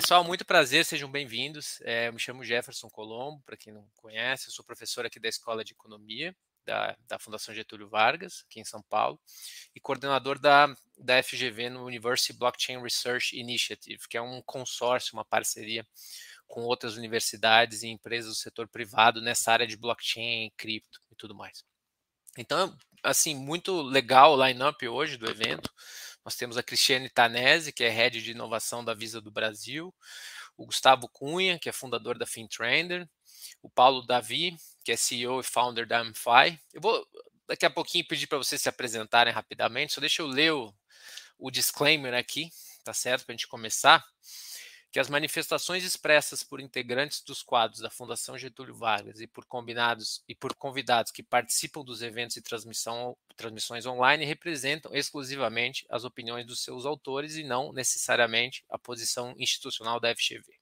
Pessoal, muito prazer, sejam bem-vindos. É, eu me chamo Jefferson Colombo, para quem não conhece, eu sou professor aqui da Escola de Economia da, da Fundação Getúlio Vargas, aqui em São Paulo, e coordenador da, da FGV no University Blockchain Research Initiative, que é um consórcio, uma parceria com outras universidades e empresas do setor privado nessa área de blockchain, cripto e tudo mais. Então, assim, muito legal o line-up hoje do evento. Nós temos a Cristiane Tanese, que é head de inovação da Visa do Brasil, o Gustavo Cunha, que é fundador da FinTrender, o Paulo Davi, que é CEO e founder da Amfi. Eu vou daqui a pouquinho pedir para vocês se apresentarem rapidamente, só deixa eu ler o, o disclaimer aqui, tá certo? Para a gente começar. Que as manifestações expressas por integrantes dos quadros da Fundação Getúlio Vargas e por combinados e por convidados que participam dos eventos e transmissões online representam exclusivamente as opiniões dos seus autores e não necessariamente a posição institucional da FGV.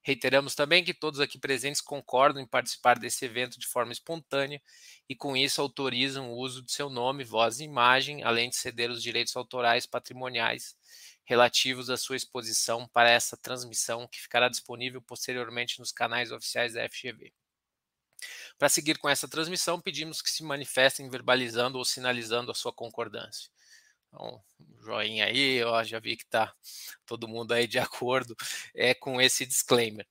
Reiteramos também que todos aqui presentes concordam em participar desse evento de forma espontânea e, com isso, autorizam o uso de seu nome, voz e imagem, além de ceder os direitos autorais patrimoniais relativos à sua exposição para essa transmissão, que ficará disponível posteriormente nos canais oficiais da FGV. Para seguir com essa transmissão, pedimos que se manifestem verbalizando ou sinalizando a sua concordância. Então, joinha aí, ó, já vi que está todo mundo aí de acordo é, com esse disclaimer.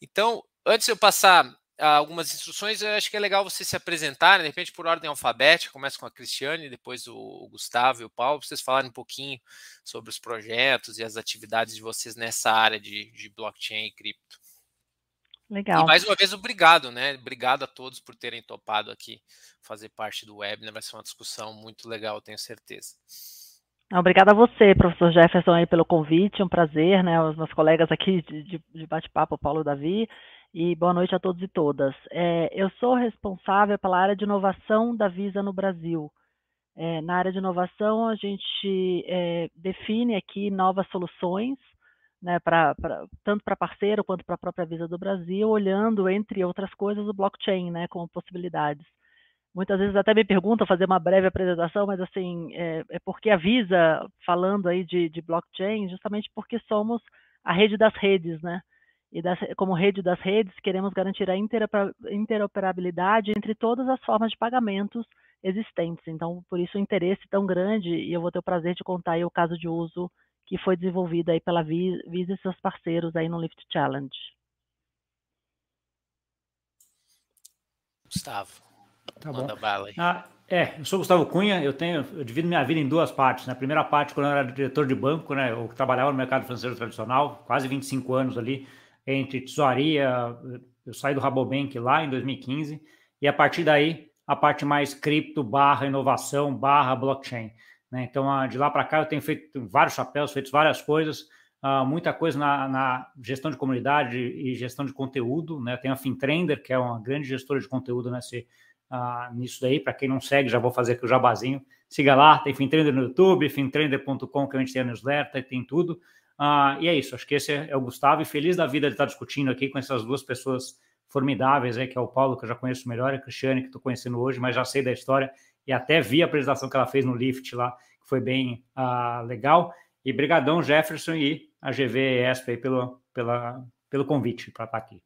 Então, antes de eu passar algumas instruções, eu acho que é legal vocês se apresentarem, de repente por ordem alfabética, começa com a Cristiane, depois o Gustavo e o Paulo, para vocês falarem um pouquinho sobre os projetos e as atividades de vocês nessa área de, de blockchain e cripto. Legal. E mais uma vez, obrigado, né? Obrigado a todos por terem topado aqui fazer parte do webinar. Vai ser uma discussão muito legal, tenho certeza. Obrigada a você, professor Jefferson, aí, pelo convite, um prazer, né, os meus colegas aqui de, de bate-papo, Paulo e Davi, e boa noite a todos e todas. É, eu sou responsável pela área de inovação da Visa no Brasil. É, na área de inovação, a gente é, define aqui novas soluções, né, pra, pra tanto para parceiro quanto para a própria Visa do Brasil, olhando, entre outras coisas, o blockchain né, como possibilidades muitas vezes até me perguntam fazer uma breve apresentação, mas assim, é, é porque avisa, falando aí de, de, blockchain, justamente porque somos a rede das redes, né? E das, como rede das redes, queremos garantir a interoperabilidade entre todas as formas de pagamentos existentes. Então, por isso o interesse tão grande, e eu vou ter o prazer de contar aí o caso de uso que foi desenvolvido aí pela Visa e seus parceiros aí no Lift Challenge. Gustavo. Tá Manda bom. bala aí. Ah, é, eu sou Gustavo Cunha, eu tenho, eu divido minha vida em duas partes. Na né? primeira parte, quando eu era diretor de banco, né, eu trabalhava no mercado financeiro tradicional, quase 25 anos ali, entre tesouraria, eu saí do Rabobank lá em 2015, e a partir daí, a parte mais cripto, barra inovação, barra blockchain. Né? Então, de lá para cá, eu tenho feito vários chapéus, feito várias coisas, Uh, muita coisa na, na, gestão de comunidade e gestão de conteúdo, né? Tem a Fintrender, que é uma grande gestora de conteúdo nesse, uh, nisso daí. Para quem não segue, já vou fazer aqui o jabazinho. Siga lá, tem Fintrender no YouTube, fintrender.com, que a gente tem a newsletter, tem tudo. Uh, e é isso, acho que esse é o Gustavo, e feliz da vida de estar discutindo aqui com essas duas pessoas formidáveis aí, que é o Paulo, que eu já conheço melhor, e a Cristiane, que estou conhecendo hoje, mas já sei da história, e até vi a apresentação que ela fez no Lift lá, que foi bem uh, legal. E brigadão, Jefferson e a GV ESP aí pelo, pela, pelo convite para estar aqui.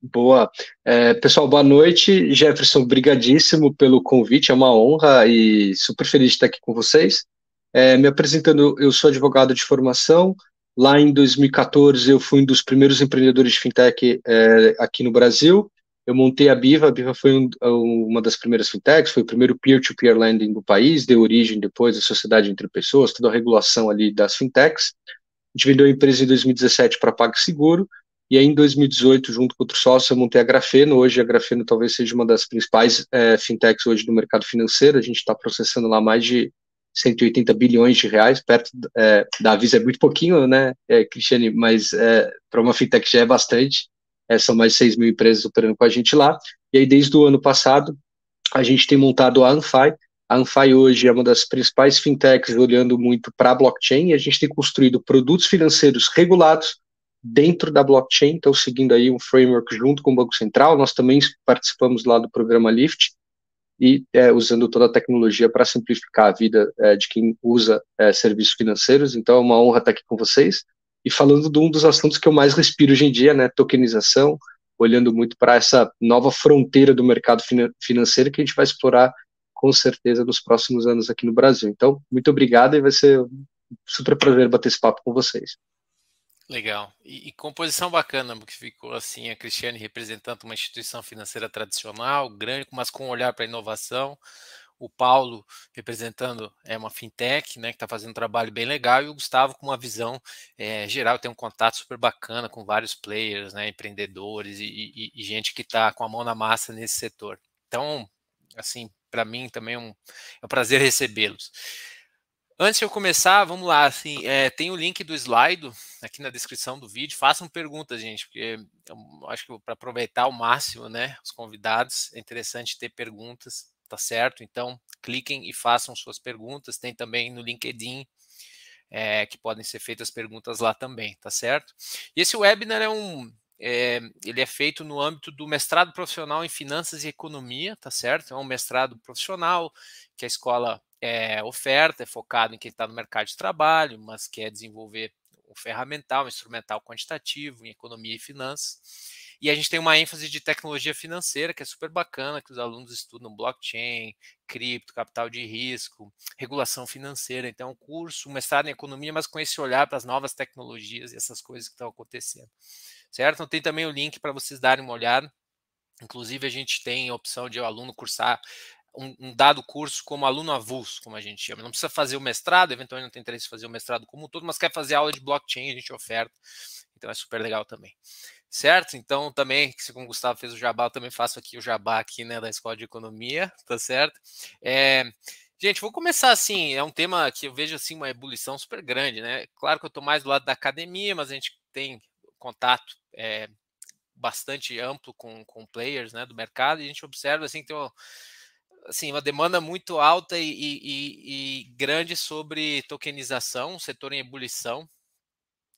Boa. É, pessoal, boa noite. Jefferson, brigadíssimo pelo convite, é uma honra e super feliz de estar aqui com vocês. É, me apresentando, eu sou advogado de formação. Lá em 2014, eu fui um dos primeiros empreendedores de fintech é, aqui no Brasil. Eu montei a Biva, a Biva foi um, uma das primeiras fintechs, foi o primeiro peer-to-peer -peer lending do país, deu origem depois à sociedade entre pessoas, toda a regulação ali das fintechs. A gente vendeu a empresa em 2017 para PagSeguro, e aí, em 2018, junto com outro sócio, eu montei a Grafeno. Hoje, a Grafeno talvez seja uma das principais é, fintechs hoje do mercado financeiro. A gente está processando lá mais de 180 bilhões de reais, perto é, da Visa é muito pouquinho, né, é, Cristiane, mas é, para uma fintech já é bastante. É, são mais de 6 mil empresas operando com a gente lá. E aí, desde o ano passado, a gente tem montado a Anfai. A Anfai hoje é uma das principais fintechs olhando muito para a blockchain e a gente tem construído produtos financeiros regulados dentro da blockchain, então seguindo aí um framework junto com o Banco Central, nós também participamos lá do programa Lift, e é, usando toda a tecnologia para simplificar a vida é, de quem usa é, serviços financeiros. Então, é uma honra estar aqui com vocês. E falando de um dos assuntos que eu mais respiro hoje em dia, né, tokenização, olhando muito para essa nova fronteira do mercado financeiro que a gente vai explorar com certeza nos próximos anos aqui no Brasil. Então, muito obrigado e vai ser um super prazer bater esse papo com vocês. Legal. E, e, composição bacana, porque ficou assim, a Cristiane representando uma instituição financeira tradicional, grande, mas com um olhar para a inovação. O Paulo representando é uma fintech, né, que está fazendo um trabalho bem legal, e o Gustavo com uma visão é, geral, tem um contato super bacana com vários players, né, empreendedores e, e, e gente que está com a mão na massa nesse setor. Então, assim, para mim também é um, é um prazer recebê-los. Antes de eu começar, vamos lá, assim, é, tem o link do slide aqui na descrição do vídeo, façam perguntas, gente, porque eu acho que para aproveitar ao máximo, né, os convidados, é interessante ter perguntas, tá certo? Então, cliquem e façam suas perguntas, tem também no LinkedIn, é, que podem ser feitas perguntas lá também, tá certo? E esse webinar é um, é, ele é feito no âmbito do mestrado profissional em finanças e economia, tá certo? É um mestrado profissional que a escola é, oferta, é focado em quem está no mercado de trabalho, mas quer desenvolver o ferramental, o instrumental quantitativo em economia e finanças. E a gente tem uma ênfase de tecnologia financeira, que é super bacana, que os alunos estudam blockchain, cripto, capital de risco, regulação financeira. Então, é um curso, um mestrado em economia, mas com esse olhar para as novas tecnologias e essas coisas que estão acontecendo certo? Então tem também o link para vocês darem uma olhada. Inclusive, a gente tem a opção de o aluno cursar um, um, dado curso como aluno avulso, como a gente chama. Não precisa fazer o mestrado, eventualmente não tem interesse em fazer o mestrado como um todo, mas quer fazer aula de blockchain, a gente oferta. Então é super legal também. Certo? Então também, como o Gustavo fez o jabá, eu também faço aqui o jabá aqui, né, da Escola de Economia, tá certo? É, gente, vou começar assim, é um tema que eu vejo assim uma ebulição super grande, né? Claro que eu estou mais do lado da academia, mas a gente tem contato é, bastante amplo com, com players né, do mercado e a gente observa assim, que tem uma, assim, uma demanda muito alta e, e, e grande sobre tokenização, setor em ebulição.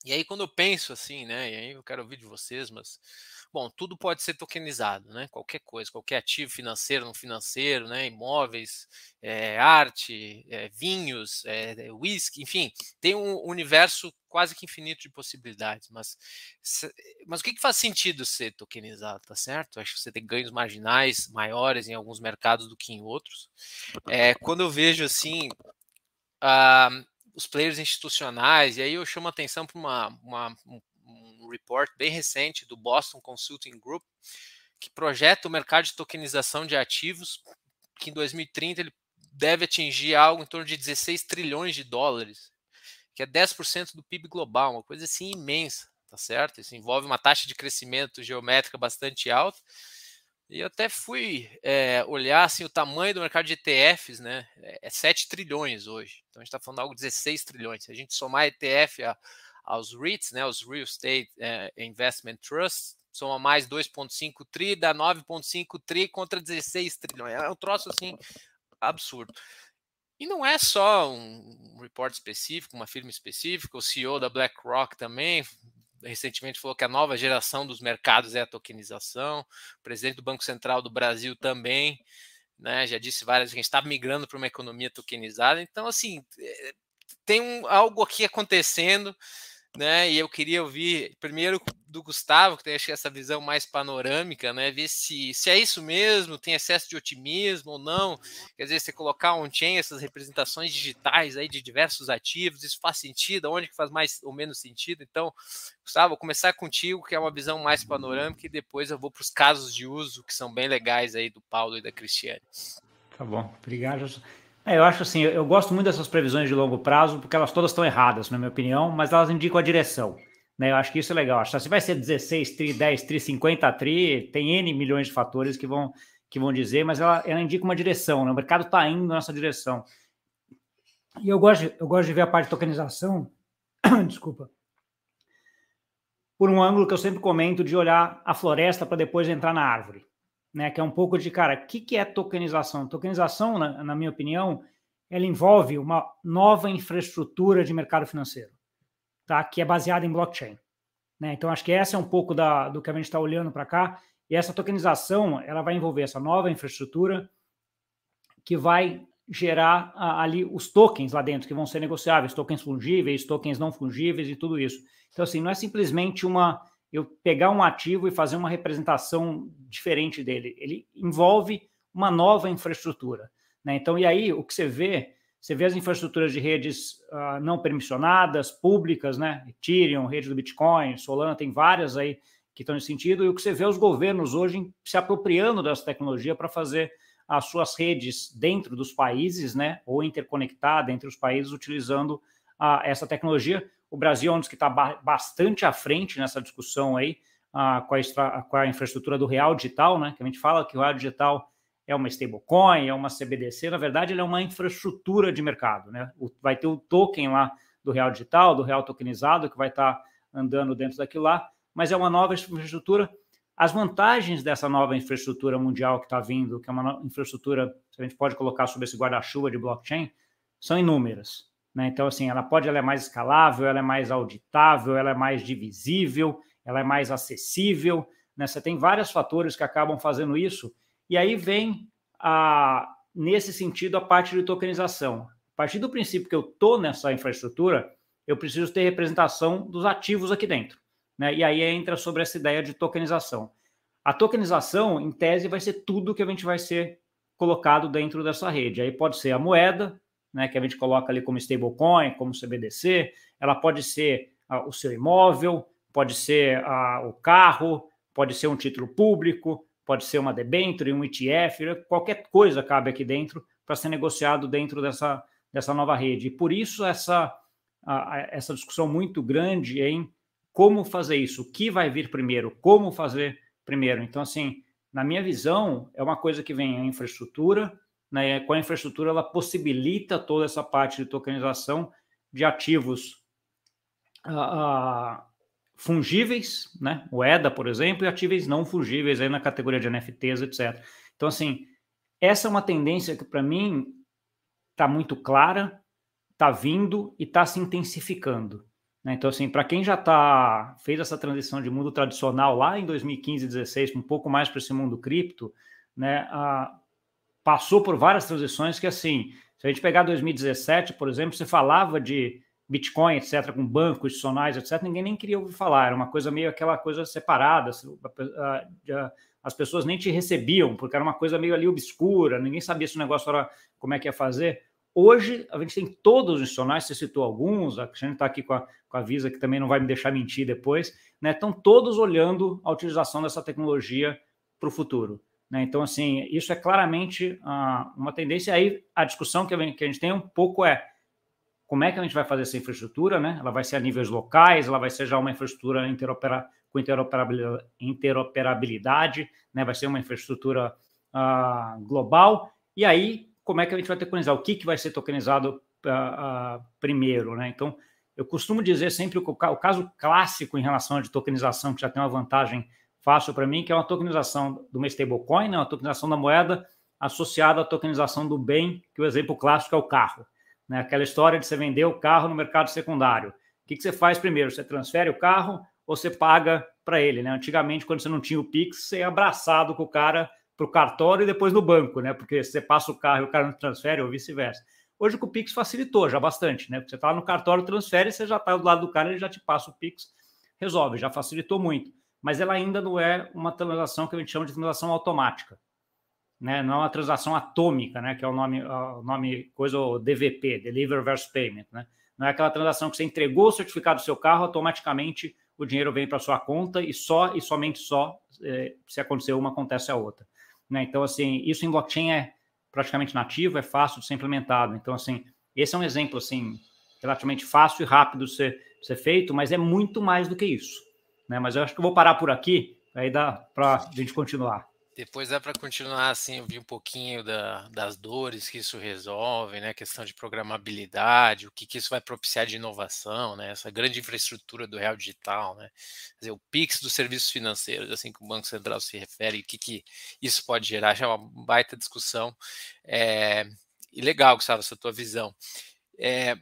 E aí, quando eu penso assim, né, e aí eu quero ouvir de vocês, mas Bom, tudo pode ser tokenizado, né? Qualquer coisa, qualquer ativo financeiro, não financeiro, né? Imóveis, é, arte, é, vinhos, é, whisky, enfim, tem um universo quase que infinito de possibilidades. Mas, mas o que, que faz sentido ser tokenizado, tá certo? Acho que você tem ganhos marginais maiores em alguns mercados do que em outros. É, quando eu vejo assim. Uh, os players institucionais, e aí eu chamo atenção para uma, uma, um report bem recente do Boston Consulting Group, que projeta o mercado de tokenização de ativos, que em 2030 ele deve atingir algo em torno de 16 trilhões de dólares, que é 10% do PIB global, uma coisa assim imensa, tá certo? Isso envolve uma taxa de crescimento geométrica bastante alta. E eu até fui é, olhar assim, o tamanho do mercado de ETFs, né? É 7 trilhões hoje. Então a gente está falando algo de 16 trilhões. Se a gente somar ETF a, aos REITs, né, os Real Estate eh, Investment Trusts, soma mais 2,5 tri, dá 9,5 tri contra 16 trilhões. É um troço assim absurdo. E não é só um report específico, uma firma específica, o CEO da BlackRock também recentemente falou que a nova geração dos mercados é a tokenização, o presidente do Banco Central do Brasil também, né, já disse várias vezes que a gente está migrando para uma economia tokenizada, então assim, eh, tem um, algo aqui acontecendo né? E eu queria ouvir primeiro do Gustavo, que tem acho, essa visão mais panorâmica, né? Ver se, se é isso mesmo, tem excesso de otimismo ou não. Quer dizer, você colocar on-chain essas representações digitais aí de diversos ativos, isso faz sentido? Onde que faz mais ou menos sentido? Então, Gustavo, vou começar contigo, que é uma visão mais panorâmica, e depois eu vou para os casos de uso, que são bem legais aí do Paulo e da Cristiane. Tá bom, obrigado. É, eu acho assim, eu gosto muito dessas previsões de longo prazo, porque elas todas estão erradas, na minha opinião, mas elas indicam a direção. Né? Eu acho que isso é legal. Acho que se vai ser 16 tri, 10 tri, 50 tri, tem N milhões de fatores que vão, que vão dizer, mas ela, ela indica uma direção, né? o mercado está indo nessa direção. E eu gosto, eu gosto de ver a parte de tokenização, desculpa, por um ângulo que eu sempre comento de olhar a floresta para depois entrar na árvore né? Que é um pouco de, cara, o que, que é tokenização? Tokenização, na, na minha opinião, ela envolve uma nova infraestrutura de mercado financeiro, tá? Que é baseada em blockchain. Né? Então, acho que essa é um pouco da, do que a gente está olhando para cá. E essa tokenização, ela vai envolver essa nova infraestrutura que vai gerar ali os tokens lá dentro, que vão ser negociáveis, tokens fungíveis, tokens não fungíveis e tudo isso. Então, assim, não é simplesmente uma eu pegar um ativo e fazer uma representação diferente dele. Ele envolve uma nova infraestrutura. Né? Então, e aí o que você vê, você vê as infraestruturas de redes uh, não permissionadas, públicas, né? Ethereum, rede do Bitcoin, Solana, tem várias aí que estão nesse sentido, e o que você vê os governos hoje se apropriando dessa tecnologia para fazer as suas redes dentro dos países, né, ou interconectada entre os países utilizando uh, essa tecnologia. O Brasil é um dos que está ba bastante à frente nessa discussão aí uh, com, a com, a infraestrutura do real digital, né, que a gente fala que o real digital é uma stablecoin, é uma CBDC, na verdade, ele é uma infraestrutura de mercado. Né? O, vai ter o token lá do real digital, do real tokenizado, que vai estar tá andando dentro daquilo lá, mas é uma nova infraestrutura. As vantagens dessa nova infraestrutura mundial que está vindo, que é uma infraestrutura, a gente pode colocar sob esse guarda-chuva de blockchain, são inúmeras. Né? Então, assim, ela pode, ela é mais escalável, ela é mais auditável, ela é mais divisível, ela é mais acessível. Né? Você tem vários fatores que acabam fazendo isso e aí vem, a, nesse sentido, a parte de tokenização. A partir do princípio que eu estou nessa infraestrutura, eu preciso ter representação dos ativos aqui dentro. Né? E aí entra sobre essa ideia de tokenização. A tokenização, em tese, vai ser tudo que a gente vai ser colocado dentro dessa rede. Aí pode ser a moeda, né, que a gente coloca ali como stablecoin, como CBDC, ela pode ser uh, o seu imóvel, pode ser uh, o carro, pode ser um título público, pode ser uma debenture, um ETF, qualquer coisa cabe aqui dentro para ser negociado dentro dessa, dessa nova rede. E por isso essa, essa discussão muito grande em como fazer isso, o que vai vir primeiro, como fazer primeiro. Então, assim, na minha visão, é uma coisa que vem a infraestrutura, né? com a infraestrutura ela possibilita toda essa parte de tokenização de ativos uh, uh, fungíveis, né? Moeda, por exemplo, e ativos não fungíveis aí na categoria de NFTs, etc. Então, assim, essa é uma tendência que para mim está muito clara, está vindo e está se intensificando. Né? Então, assim, para quem já tá fez essa transição de mundo tradicional lá em 2015, 2016, um pouco mais para esse mundo cripto, né? A, passou por várias transições que, assim, se a gente pegar 2017, por exemplo, você falava de Bitcoin, etc., com bancos institucionais, etc., ninguém nem queria ouvir falar, era uma coisa meio aquela coisa separada, as pessoas nem te recebiam, porque era uma coisa meio ali obscura, ninguém sabia se o negócio era como é que ia fazer. Hoje, a gente tem todos os institucionais, você citou alguns, a gente está aqui com a, com a Visa, que também não vai me deixar mentir depois, né? Estão todos olhando a utilização dessa tecnologia para o futuro. Né? Então, assim, isso é claramente uh, uma tendência. Aí, a discussão que a gente tem um pouco é como é que a gente vai fazer essa infraestrutura, né? Ela vai ser a níveis locais, ela vai ser já uma infraestrutura interopera com interoperabilidade, né? Vai ser uma infraestrutura uh, global. E aí, como é que a gente vai tokenizar? O que, que vai ser tokenizado uh, primeiro, né? Então, eu costumo dizer sempre o, o caso clássico em relação à tokenização, que já tem uma vantagem fácil para mim, que é uma tokenização de uma stablecoin, né? uma tokenização da moeda associada à tokenização do bem, que o exemplo clássico é o carro. Né? Aquela história de você vender o carro no mercado secundário. O que, que você faz primeiro? Você transfere o carro ou você paga para ele? Né? Antigamente, quando você não tinha o Pix, você ia abraçado com o cara para o cartório e depois no banco, né? Porque você passa o carro e o cara não transfere ou vice-versa. Hoje com o Pix facilitou já bastante, né? Porque você está no cartório, transfere, você já está do lado do cara, ele já te passa o Pix, resolve, já facilitou muito. Mas ela ainda não é uma transação que a gente chama de transação automática né? Não é uma transação atômica, né? Que é o nome, o nome coisa o DVP, Deliver Versus Payment, né? Não é aquela transação que você entregou o certificado do seu carro, automaticamente o dinheiro vem para sua conta e só e somente só é, se acontecer uma acontece a outra, né? Então assim, isso em blockchain é praticamente nativo, é fácil de ser implementado. Então assim, esse é um exemplo assim relativamente fácil e rápido de ser, de ser feito, mas é muito mais do que isso, né? Mas eu acho que eu vou parar por aqui, aí dá para a gente continuar. Depois dá para continuar assim, ouvir um pouquinho da, das dores que isso resolve, né? Questão de programabilidade, o que, que isso vai propiciar de inovação, né? Essa grande infraestrutura do real digital, né? Dizer, o Pix dos serviços financeiros, assim que o Banco Central se refere, o que, que isso pode gerar, já é uma baita discussão. É, e legal, Gustavo, essa tua visão. É,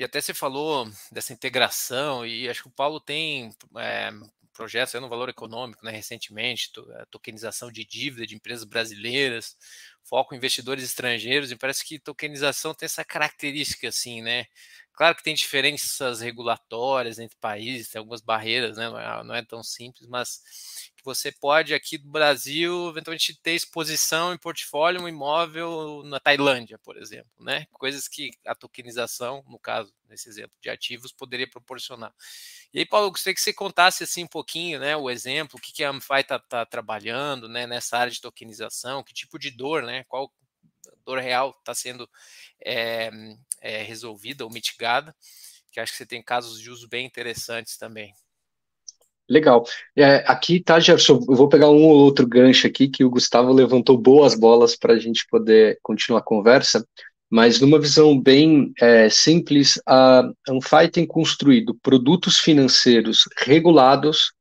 e até você falou dessa integração, e acho que o Paulo tem é, projetos no valor econômico, né, recentemente, a tokenização de dívida de empresas brasileiras, foco em investidores estrangeiros, e parece que tokenização tem essa característica, assim, né? Claro que tem diferenças regulatórias entre países, tem algumas barreiras, né? Não é, é tão simples, mas você pode aqui do Brasil eventualmente ter exposição em portfólio um imóvel na Tailândia, por exemplo, né? Coisas que a tokenização, no caso, nesse exemplo de ativos, poderia proporcionar. E aí, Paulo, gostaria que você contasse assim um pouquinho, né, o exemplo, o que, que a Amfai está tá trabalhando, né, nessa área de tokenização, que tipo de dor, né, qual dor real está sendo é, é, resolvida ou mitigada, que acho que você tem casos de uso bem interessantes também. Legal. É, aqui, tá, Jefferson, eu vou pegar um ou outro gancho aqui, que o Gustavo levantou boas bolas para a gente poder continuar a conversa, mas numa visão bem é, simples, a Anfai tem construído produtos financeiros regulados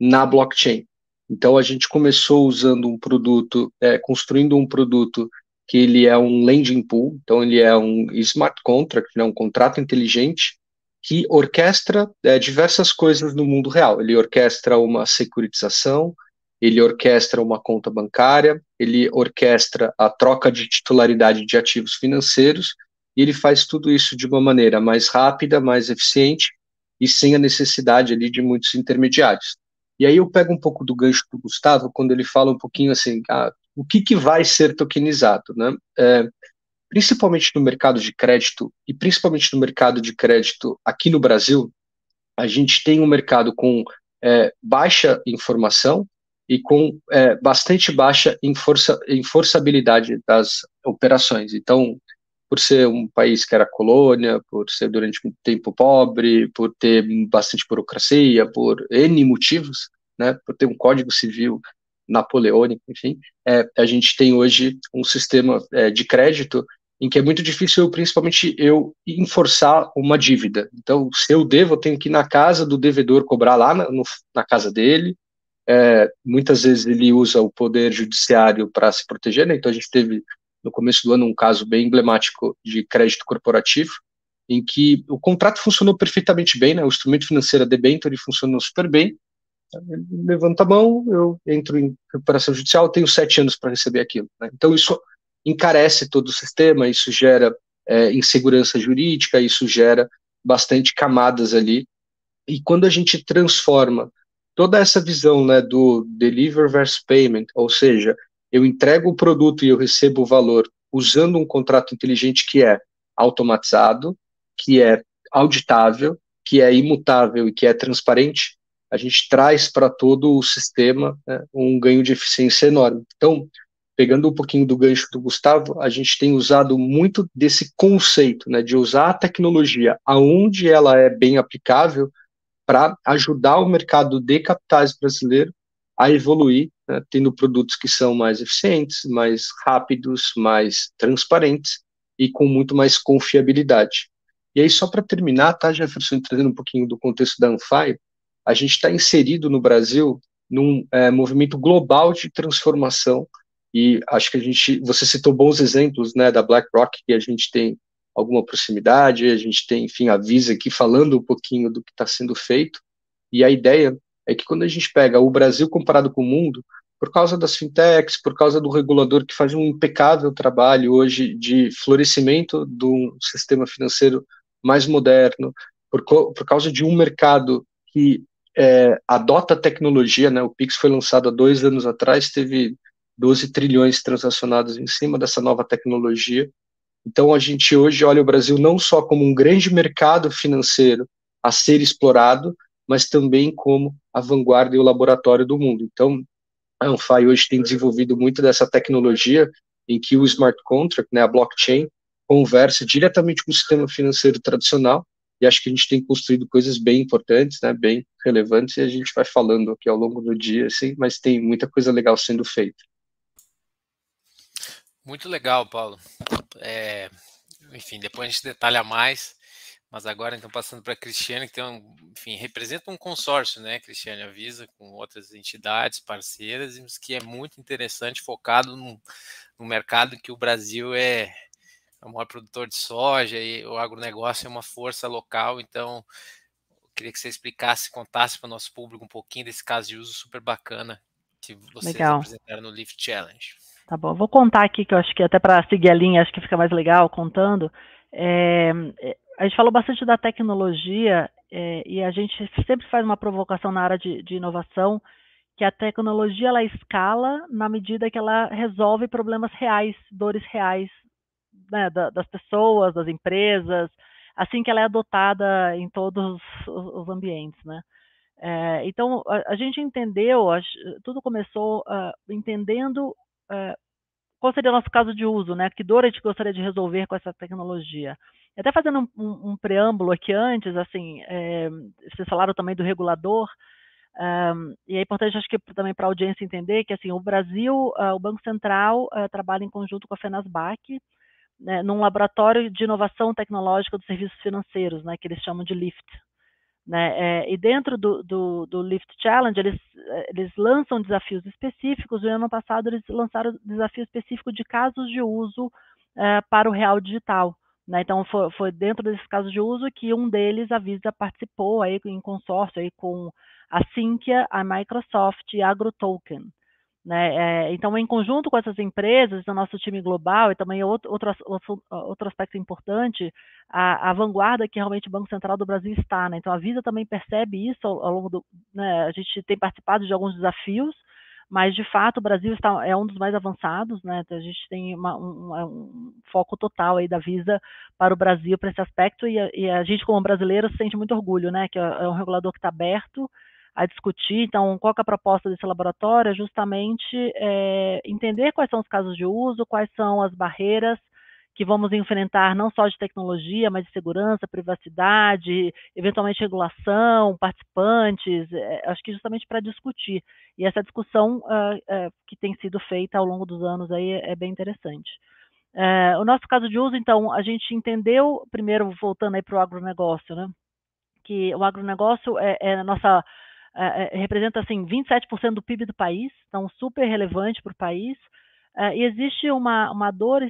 na blockchain. Então, a gente começou usando um produto, é, construindo um produto que ele é um lending pool, então ele é um smart contract, né, um contrato inteligente, que orquestra é, diversas coisas no mundo real. Ele orquestra uma securitização, ele orquestra uma conta bancária, ele orquestra a troca de titularidade de ativos financeiros, e ele faz tudo isso de uma maneira mais rápida, mais eficiente e sem a necessidade ali de muitos intermediários. E aí eu pego um pouco do gancho do Gustavo quando ele fala um pouquinho assim, ah, o que, que vai ser tokenizado, né? É, principalmente no mercado de crédito, e principalmente no mercado de crédito aqui no Brasil, a gente tem um mercado com é, baixa informação e com é, bastante baixa enforça, enforçabilidade das operações. Então, por ser um país que era colônia, por ser durante muito tempo pobre, por ter bastante burocracia, por N motivos, né, por ter um código civil napoleônico, enfim, é, a gente tem hoje um sistema é, de crédito em que é muito difícil, principalmente, eu enforçar uma dívida. Então, se eu devo, eu tenho que ir na casa do devedor cobrar lá na, no, na casa dele. É, muitas vezes ele usa o poder judiciário para se proteger, né? Então, a gente teve no começo do ano um caso bem emblemático de crédito corporativo, em que o contrato funcionou perfeitamente bem, né? O instrumento financeiro, a debenture, funcionou super bem. Ele levanta a mão, eu entro em recuperação judicial, tenho sete anos para receber aquilo. Né? Então, isso encarece todo o sistema, isso gera é, insegurança jurídica, isso gera bastante camadas ali. E quando a gente transforma toda essa visão né, do deliver versus payment, ou seja, eu entrego o produto e eu recebo o valor usando um contrato inteligente que é automatizado, que é auditável, que é imutável e que é transparente, a gente traz para todo o sistema né, um ganho de eficiência enorme. Então, pegando um pouquinho do gancho do Gustavo, a gente tem usado muito desse conceito, né, de usar a tecnologia aonde ela é bem aplicável para ajudar o mercado de capitais brasileiro a evoluir, né, tendo produtos que são mais eficientes, mais rápidos, mais transparentes e com muito mais confiabilidade. E aí, só para terminar, tá, Jefferson, trazendo um pouquinho do contexto da Anfai, a gente está inserido no Brasil num é, movimento global de transformação e acho que a gente, você citou bons exemplos, né, da BlackRock, que a gente tem alguma proximidade, a gente tem, enfim, a Visa aqui falando um pouquinho do que está sendo feito. E a ideia é que quando a gente pega o Brasil comparado com o mundo, por causa das fintechs, por causa do regulador que faz um impecável trabalho hoje de florescimento do sistema financeiro mais moderno, por, por causa de um mercado que é, adota a tecnologia, né? O Pix foi lançado há dois anos atrás, teve 12 trilhões transacionados em cima dessa nova tecnologia. Então, a gente hoje olha o Brasil não só como um grande mercado financeiro a ser explorado, mas também como a vanguarda e o laboratório do mundo. Então, a Anfai hoje tem desenvolvido muito dessa tecnologia em que o smart contract, né, a blockchain, conversa diretamente com o sistema financeiro tradicional e acho que a gente tem construído coisas bem importantes, né, bem relevantes e a gente vai falando aqui ao longo do dia, assim, mas tem muita coisa legal sendo feita. Muito legal, Paulo. É, enfim, depois a gente detalha mais, mas agora então passando para a Cristiane, que tem um, enfim, representa um consórcio, né, Cristiane Avisa, com outras entidades parceiras, que é muito interessante, focado no, no mercado que o Brasil é, é o maior produtor de soja e o agronegócio é uma força local, então eu queria que você explicasse, contasse para o nosso público um pouquinho desse caso de uso super bacana que vocês Legal. apresentaram no Lift Challenge. Tá bom, vou contar aqui, que eu acho que até para seguir a linha, acho que fica mais legal contando. É, a gente falou bastante da tecnologia é, e a gente sempre faz uma provocação na área de, de, inovação, que a tecnologia ela escala na medida que ela resolve problemas reais, dores reais né, da, das pessoas, das empresas, assim que ela é adotada em todos os, ambientes, né? É, então a, a, gente entendeu, a, tudo começou uh, entendendo uh, qual seria o nosso caso de uso, né? Que dor a gente gostaria de resolver com essa tecnologia. Até fazendo um, um, um preâmbulo aqui antes, assim, é, vocês falaram também do regulador, um, e é importante, acho que também para a audiência entender que, assim, o Brasil, uh, o Banco Central trabalha em conjunto com a FENASBAC, né, num laboratório de inovação tecnológica dos serviços financeiros, né, que eles chamam de LIFT. Né, é, e dentro do, do, do, Lift Challenge, eles, eles lançam desafios específicos. No ano passado, eles lançaram desafio específico de casos de uso é, para o real digital. Né? Então, foi, foi, dentro desses casos de uso que um deles, a Visa, participou aí, em consórcio aí, com a Sinqia, a Microsoft e a AgroToken. Né? É, então, em conjunto com essas empresas, o nosso time global, e também outro, outro, aspecto importante, a, a, vanguarda que realmente o Banco Central do Brasil está. Né? Então, a Visa também percebe isso ao, ao longo do. Né? A gente tem participado de alguns desafios, mas, de fato, o Brasil está, é um dos mais avançados. Né? Então, a gente tem uma, um, um, foco total aí da Visa para o Brasil, para esse aspecto, e a, e a gente, como brasileiro, sente muito orgulho, né? que é, é um regulador que está aberto a discutir. Então, qual é a proposta desse laboratório? É justamente é, entender quais são os casos de uso, quais são as barreiras que vamos enfrentar não só de tecnologia, mas de segurança, privacidade, eventualmente regulação, participantes, é, acho que justamente para discutir. E essa discussão uh, que tem sido feita ao longo dos anos aí é, é bem interessante. O nosso caso de uso, então, a gente entendeu, primeiro voltando aí para o agronegócio, né, que o agronegócio é, é a nossa uh, representa assim 27% do PIB do país, então super relevante para o país. Uh, e existe uma, uma dor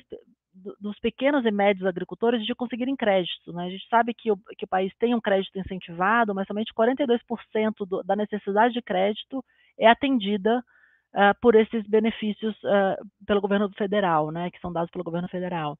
dos pequenos e médios agricultores de conseguirem crédito. Né? A gente sabe que o, que o país tem um crédito incentivado, mas somente 42% do, da necessidade de crédito é atendida uh, por esses benefícios pelo governo federal, né, que são dados pelo governo federal.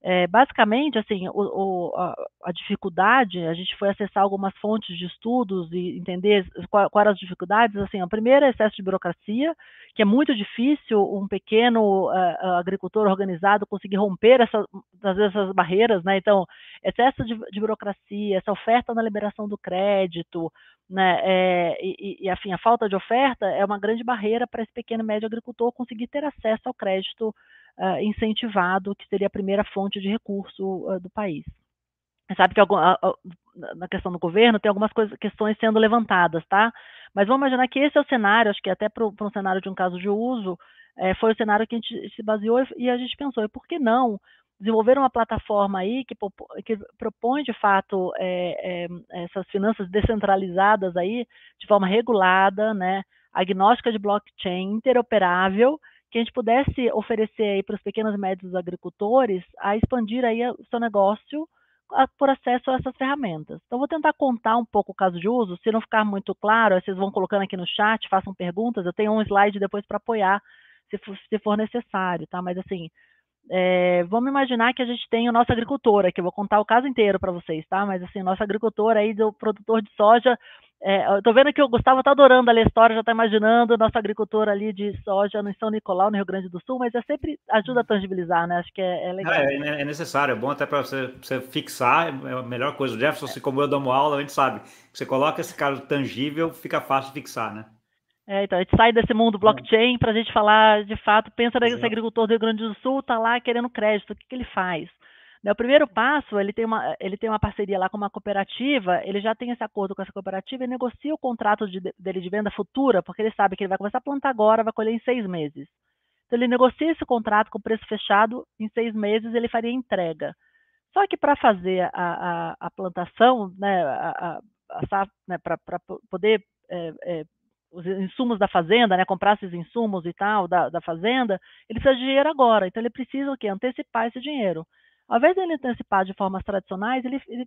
É, basicamente, assim, o, o, a, a, dificuldade, a gente foi acessar algumas fontes de estudos e entender quais eram as dificuldades. Assim, a primeira é excesso de burocracia, que é muito difícil um pequeno uh, agricultor organizado conseguir romper essa, essas barreiras, né? Então, excesso de, de burocracia, essa oferta na liberação do crédito, né? É, e, e, afim, a falta de oferta é uma grande barreira para esse pequeno e médio agricultor conseguir ter acesso ao crédito uh, incentivado, que seria a primeira fonte de recurso uh, do país. Sabe que algum, na questão do governo tem algumas questões sendo levantadas, tá? Mas vamos imaginar que esse é o cenário, acho que até para um cenário de um caso de uso, é, foi o cenário que a gente se baseou e a gente pensou, e por que não desenvolver uma plataforma aí que, que propõe de fato é, é, essas finanças descentralizadas aí de forma regulada, né, agnóstica de blockchain, interoperável, que a gente pudesse oferecer aí para os pequenos e médios agricultores a expandir aí o seu negócio por acesso a essas ferramentas. Então, vou tentar contar um pouco o caso de uso. Se não ficar muito claro, vocês vão colocando aqui no chat, façam perguntas. Eu tenho um slide depois para apoiar, se for, se for, necessário, tá? Mas, assim, é, vamos imaginar que a gente tem o nosso agricultor aqui. Eu vou contar o caso inteiro para vocês, tá? Mas, assim, o nosso agricultor aí, do produtor de soja, é, eu tô vendo que o Gustavo tá adorando ali a história, já tá imaginando o nosso agricultor ali de soja no São Nicolau, no Rio Grande do Sul, mas é sempre ajuda a tangibilizar, né? Acho que é, é legal. É, é, é, necessário, é bom até para você, você, fixar, é a melhor coisa. O Jefferson, assim como eu damos aula, a gente sabe. Você coloca esse caso tangível, fica fácil de fixar, né? É, então, a gente sai desse mundo blockchain para a gente falar, de fato, pensa nesse agricultor do Rio Grande do Sul, tá lá querendo crédito, o que, que ele faz? Né, o primeiro passo, ele tem, uma, ele tem uma parceria lá com uma cooperativa, ele já tem esse acordo com essa cooperativa e negocia o contrato de, dele de venda futura, porque ele sabe que ele vai começar a plantar agora, vai colher em seis meses. Então, ele negocia esse contrato com preço fechado, em seis meses ele faria entrega. Só que para fazer a, a, a, plantação, né, a, né, para poder é, é, os insumos da fazenda, né, comprar esses insumos e tal da, da fazenda, ele precisa de dinheiro agora. Então ele precisa o quê? Antecipar esse dinheiro. Ao invés de ele antecipar de formas tradicionais, ele, ele,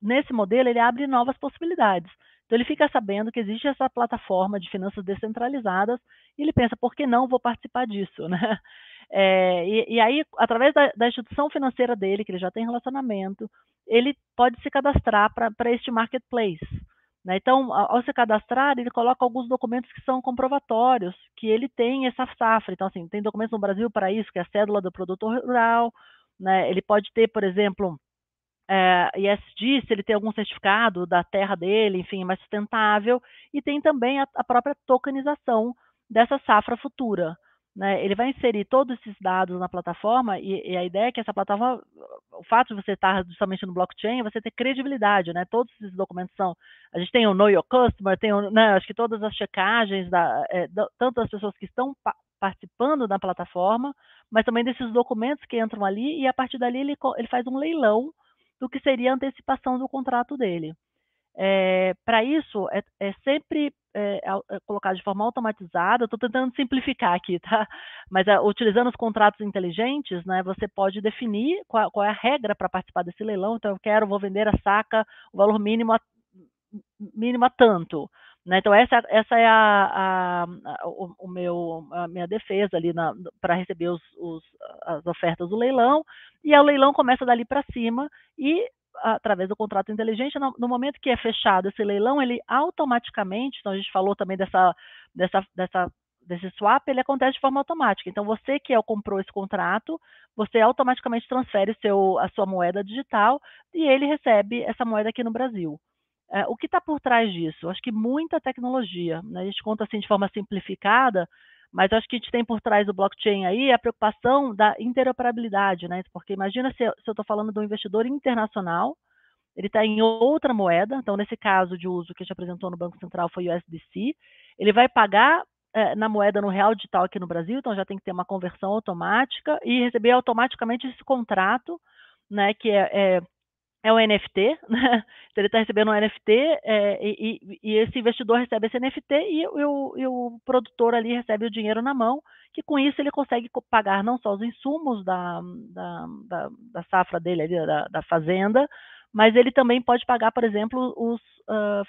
nesse modelo ele abre novas possibilidades. Então ele fica sabendo que existe essa plataforma de finanças descentralizadas e ele pensa, por que não vou participar disso, né? É, e, e, aí, através da, da, instituição financeira dele, que ele já tem relacionamento, ele pode se cadastrar para este marketplace. Né? Então, ao, se cadastrar, ele coloca alguns documentos que são comprovatórios que ele tem essa safra. Então, assim, tem documentos no Brasil para isso, que é a cédula do produtor rural. Né? Ele pode ter, por exemplo, é, ESG, se ele tem algum certificado da terra dele, enfim, mais sustentável, e tem também a, a própria tokenização dessa safra futura. Né? Ele vai inserir todos esses dados na plataforma e, e, a ideia é que essa plataforma, o fato de você estar justamente no blockchain, é você ter credibilidade, né? Todos esses documentos são, a gente tem o Know Your Customer, tem, o, né, acho que todas as checagens, da, é, da, tanto das pessoas que estão pa participando da plataforma, mas também desses documentos que entram ali e a partir dali ele, ele faz um leilão do que seria a antecipação do contrato dele. É, Para isso, é, é sempre é, é, colocado de forma automatizada. Estou tentando simplificar aqui, tá? Mas é, utilizando os contratos inteligentes, né, você pode definir qual, qual é a regra para participar desse leilão. Então, eu quero, vou vender a saca, o valor mínimo a, mínimo a tanto. Né? Então, essa, essa é a, a, a, o, o, meu, a minha defesa ali para receber os, os, as ofertas do leilão. E o leilão começa dali para cima e através do contrato inteligente, no, no, momento que é fechado esse leilão, ele automaticamente, então a gente falou também dessa, dessa, dessa, desse swap, ele acontece de forma automática. Então você que é, comprou esse contrato, você automaticamente transfere seu, a sua moeda digital e ele recebe essa moeda aqui no Brasil. É, o que está por trás disso? Acho que muita tecnologia. Né? A gente conta assim de forma simplificada, mas acho que a gente tem por trás do blockchain aí a preocupação da interoperabilidade, né? Porque imagina se, se eu estou falando de um investidor internacional, ele está em outra moeda, então nesse caso de uso que a gente apresentou no Banco Central foi o USDC, ele vai pagar é, na moeda no real digital aqui no Brasil, então já tem que ter uma conversão automática e receber automaticamente esse contrato, né, que é, é é um NFT, né? Então ele está recebendo um NFT é, e, e, esse investidor recebe esse NFT e, e, o, e, o, produtor ali recebe o dinheiro na mão, que com isso ele consegue pagar não só os insumos da, da, da, da safra dele, ali, da, da, fazenda, mas ele também pode pagar, por exemplo, os uh,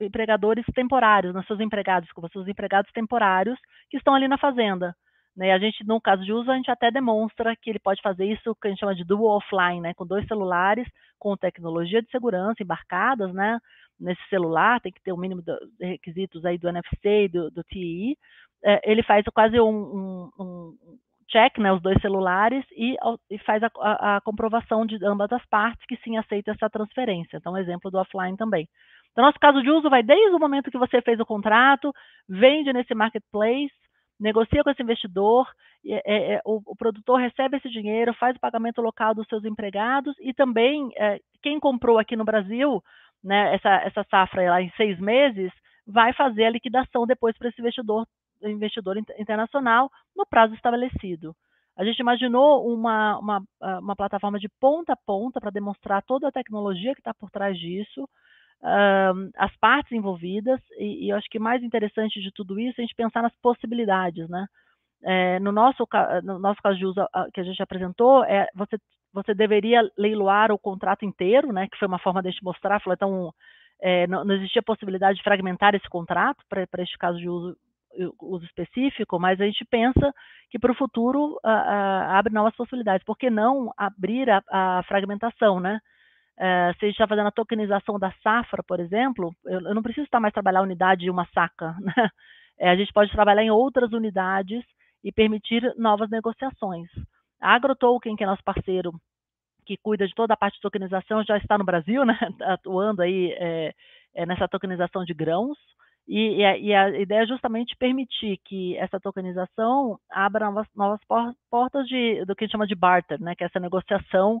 empregadores temporários, os seus empregados, como seus empregados temporários que estão ali na fazenda. Né? A gente, no caso de uso, a gente até demonstra que ele pode fazer isso que a gente chama de dual offline, né? com dois celulares, com tecnologia de segurança embarcadas né? nesse celular, tem que ter o mínimo de requisitos aí do NFC e do, do TI. É, ele faz quase um, um, um check, né, os dois celulares, e, e faz a, a, a, comprovação de ambas as partes que sim aceita essa transferência. Então, um exemplo do offline também. Então, nosso caso de uso vai desde o momento que você fez o contrato, vende nesse marketplace, negocia com esse investidor, é, é, o, o, produtor recebe esse dinheiro, faz o pagamento local dos seus empregados e também é, quem comprou aqui no Brasil né, essa, essa safra lá em seis meses vai fazer a liquidação depois para esse investidor, investidor internacional no prazo estabelecido. A gente imaginou uma, uma, uma plataforma de ponta a ponta para demonstrar toda a tecnologia que está por trás disso, as partes envolvidas, e, e, eu acho que mais interessante de tudo isso é a gente pensar nas possibilidades, né? É, no, nosso, no nosso caso de uso que a gente apresentou, é, você, você deveria leiloar o contrato inteiro, né? Que foi uma forma de a gente mostrar, falou, então, é, não, não, existia possibilidade de fragmentar esse contrato para este caso de uso, uso específico, mas a gente pensa que para o futuro abre novas possibilidades. Por que não abrir a, a fragmentação, né? Uh, se a gente está fazendo a tokenização da safra, por exemplo, eu, eu não preciso estar mais trabalhar unidade de uma saca. Né? É, a gente pode trabalhar em outras unidades e permitir novas negociações. A AgroToken, que é nosso parceiro, que cuida de toda a parte de tokenização, já está no Brasil, né? atuando aí é, é nessa tokenização de grãos. E, e, a, e, a, ideia é justamente permitir que essa tokenização abra novas, novas portas de, do que a gente chama de barter, né? que é essa negociação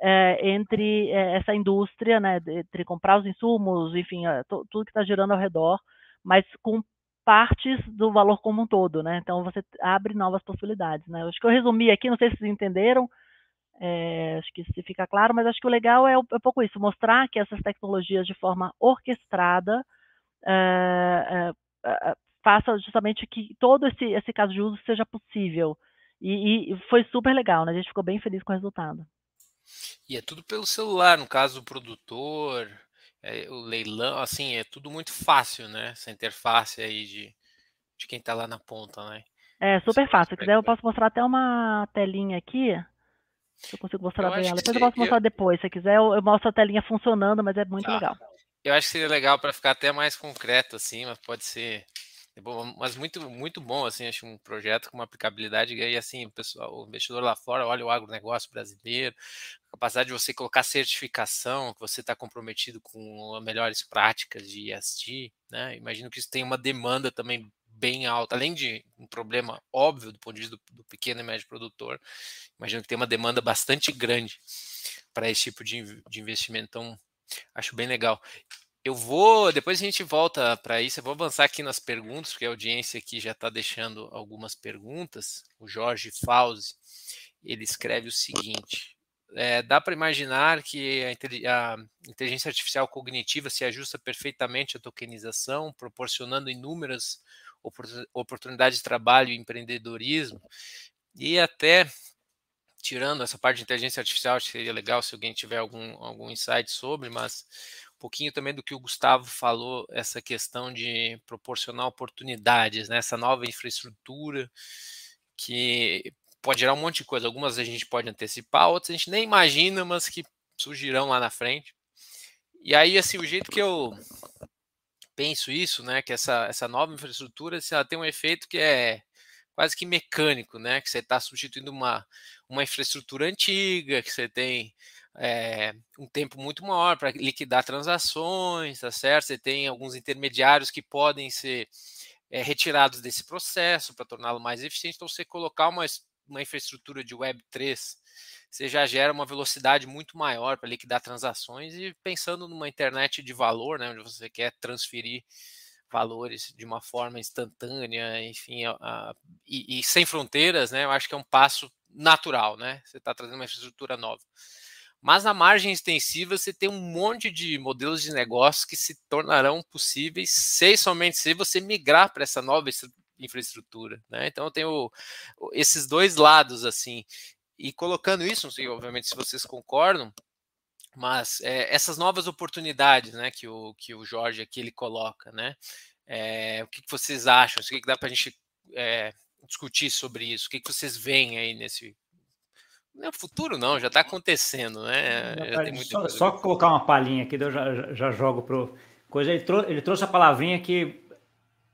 é, entre é, essa indústria, né, entre comprar os insumos, enfim, é, tudo que está girando ao redor, mas com partes do valor como um todo, né? Então você abre novas possibilidades, né? Acho que eu resumi aqui, não sei se vocês entenderam, acho que se fica claro, mas acho que o legal é, é um pouco isso, mostrar que essas tecnologias de forma orquestrada faça justamente que todo esse, esse caso de uso seja possível. E, e foi super legal, né? A gente ficou bem feliz com o resultado. E é tudo pelo celular, no caso do produtor. é, o leilão, assim, é tudo muito fácil, né? Essa interface aí de, de quem está lá na ponta, né? É super fácil. Se quiser, eu posso mostrar até uma telinha aqui. Se eu consigo mostrar bem ela. Depois eu posso mostrar eu... depois. Se quiser, eu, eu, mostro a telinha funcionando, mas é muito tá. legal. Eu acho que seria legal para ficar até mais concreto, assim, mas pode ser. É mas muito, muito bom, assim, acho um projeto com uma aplicabilidade, e assim, o pessoal, o investidor lá fora olha o agronegócio brasileiro, a capacidade de você colocar certificação, que você está comprometido com melhores práticas de ESG, né? Imagino que isso tem uma demanda também bem alta, além de um problema óbvio do ponto de vista do, do pequeno e médio produtor, imagino que tem uma demanda bastante grande para esse tipo de, de investimento, então acho bem legal. Eu vou, depois a gente volta para isso, eu vou avançar aqui nas perguntas, porque a audiência aqui já está deixando algumas perguntas. O Jorge Fauzi, ele escreve o seguinte, é, dá para imaginar que a, inteligência artificial cognitiva se ajusta perfeitamente à tokenização, proporcionando inúmeras oportunidades de trabalho e empreendedorismo, e até tirando essa parte de inteligência artificial, seria legal se alguém tiver algum, algum insight sobre, mas pouquinho também do que o Gustavo falou, essa questão de proporcionar oportunidades, né? essa nova infraestrutura que pode gerar um monte de coisa. Algumas a gente pode antecipar, outras a gente nem imagina, mas que surgirão lá na frente. E aí, assim, o jeito que eu penso isso, né, que essa, essa nova infraestrutura ela tem um efeito que é quase que mecânico, né, que você está substituindo uma, uma infraestrutura antiga, que você tem é, um tempo muito maior para liquidar transações, tá certo? Você tem alguns intermediários que podem ser é, retirados desse processo para torná-lo mais eficiente. Então, você colocar uma, uma infraestrutura de Web3 você já gera uma velocidade muito maior para liquidar transações e pensando numa internet de valor, né, onde você quer transferir valores de uma forma instantânea, enfim, a, a, e, e, sem fronteiras, né, eu acho que é um passo natural, né? Você está trazendo uma infraestrutura nova. Mas na margem extensiva você tem um monte de modelos de negócio que se tornarão possíveis se somente se você migrar para essa nova infraestrutura, né? Então eu tenho esses dois lados assim. E colocando isso, não sei, obviamente, se vocês concordam, mas é, essas novas oportunidades, né, que o, que o Jorge aqui ele coloca, né, é, o que, vocês acham? O que, dá para a gente é, discutir sobre isso? O que vocês veem aí nesse não, futuro não, já está acontecendo, né? só, só colocar uma palhinha aqui, eu já, já jogo pro coisa. Ele, trou ele trouxe a palavrinha que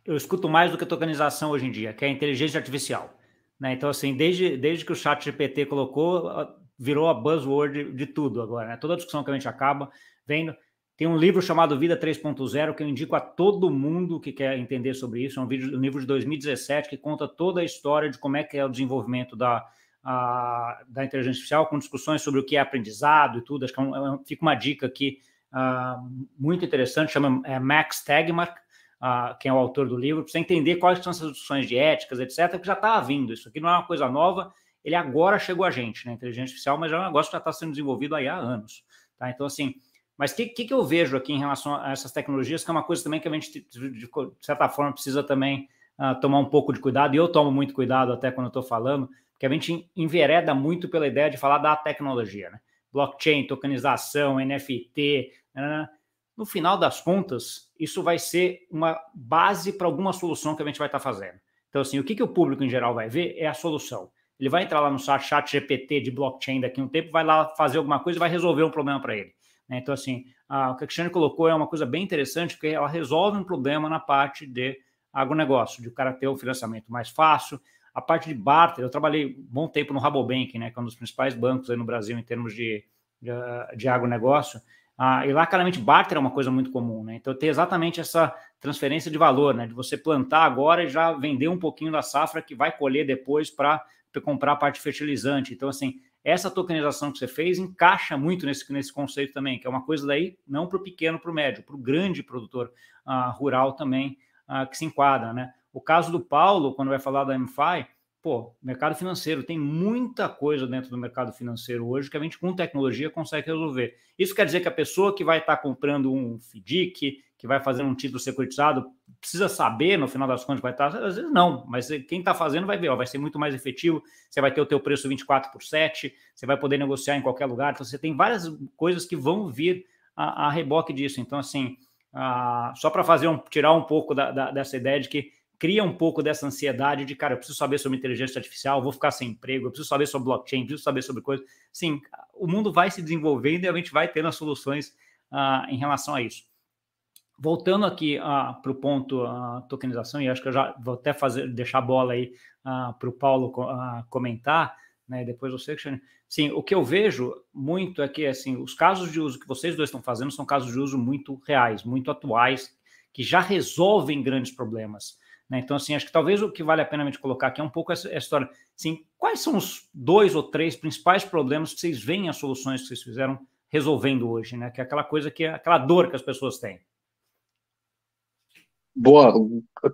eu escuto mais do que a tokenização hoje em dia, que é a inteligência artificial. Né? Então, assim, desde, desde que o chat GPT colocou, virou a buzzword de tudo agora. Né? Toda a discussão que a gente acaba vendo. Tem um livro chamado Vida 3.0 que eu indico a todo mundo que quer entender sobre isso. É um, vídeo, um livro de 2017 que conta toda a história de como é que é o desenvolvimento da, da inteligência artificial, com discussões sobre o que é aprendizado e tudo. Acho que é um, é fica uma dica aqui uh, muito interessante, chama é Max Tegmark, uh, quem é o autor do livro, para entender quais são essas discussões de éticas, etc., que já está vindo. Isso aqui não é uma coisa nova, ele agora chegou a gente, né? Inteligência artificial, mas é um negócio que já está sendo desenvolvido aí há anos. Tá? Então, assim, mas o que, que, que, eu vejo aqui em relação a essas tecnologias, que é uma coisa também que a gente, de, certa forma, precisa também uh, tomar um pouco de cuidado, e eu tomo muito cuidado até quando estou falando, porque a gente envereda muito pela ideia de falar da tecnologia, né? Blockchain, tokenização, NFT, né? no final das contas, isso vai ser uma base para alguma solução que a gente vai estar tá fazendo. Então, assim, o que, que o público em geral vai ver é a solução. Ele vai entrar lá no chat GPT de blockchain daqui a um tempo, vai lá fazer alguma coisa e vai resolver um problema para ele. Né? Então, assim, a, o que a Cristiane colocou é uma coisa bem interessante, porque ela resolve um problema na parte de agronegócio, de o cara ter o financiamento mais fácil. A parte de barter, eu trabalhei um bom tempo no Rabobank, né, que é um dos principais bancos aí no Brasil em termos de, de, de agronegócio. Ah, e lá, claramente, barter é uma coisa muito comum, né? Então, tem exatamente essa transferência de valor, né? De você plantar agora e já vender um pouquinho da safra que vai colher depois para comprar a parte fertilizante. Então, assim, essa tokenização que você fez encaixa muito nesse, nesse conceito também, que é uma coisa daí não para o pequeno, para o médio, para o grande produtor ah, rural também ah, que se enquadra, né? O caso do Paulo, quando vai falar da MFI, pô, mercado financeiro, tem muita coisa dentro do mercado financeiro hoje que a gente com tecnologia consegue resolver. Isso quer dizer que a pessoa que vai estar comprando um FDIC, que vai fazer um título securitizado, precisa saber no final das contas vai estar, às vezes não, mas quem está fazendo vai ver, ó, vai ser muito mais efetivo, você vai ter o teu preço 24 por 7, você vai poder negociar em qualquer lugar, então você tem várias coisas que vão vir a, a reboque disso. Então, assim, a, só para fazer um, tirar um pouco da, da, dessa ideia de que cria um pouco dessa ansiedade de, cara, eu preciso saber sobre inteligência artificial, vou ficar sem emprego, eu preciso saber sobre blockchain, preciso saber sobre coisas. Sim, o mundo vai se desenvolvendo e a gente vai tendo as soluções uh, em relação a isso. Voltando aqui uh, para o ponto uh, tokenização, e acho que eu já vou até fazer, deixar a bola aí uh, para o Paulo comentar, né, depois você, Sim, o que eu vejo muito é que assim, os casos de uso que vocês dois estão fazendo são casos de uso muito reais, muito atuais, que já resolvem grandes problemas. Né? Então, assim, acho que talvez o que vale a pena a gente colocar aqui é um pouco essa, essa história. Assim, quais são os dois ou três principais problemas que vocês veem as soluções que vocês fizeram resolvendo hoje, né? Que é aquela coisa que é aquela dor que as pessoas têm. Boa.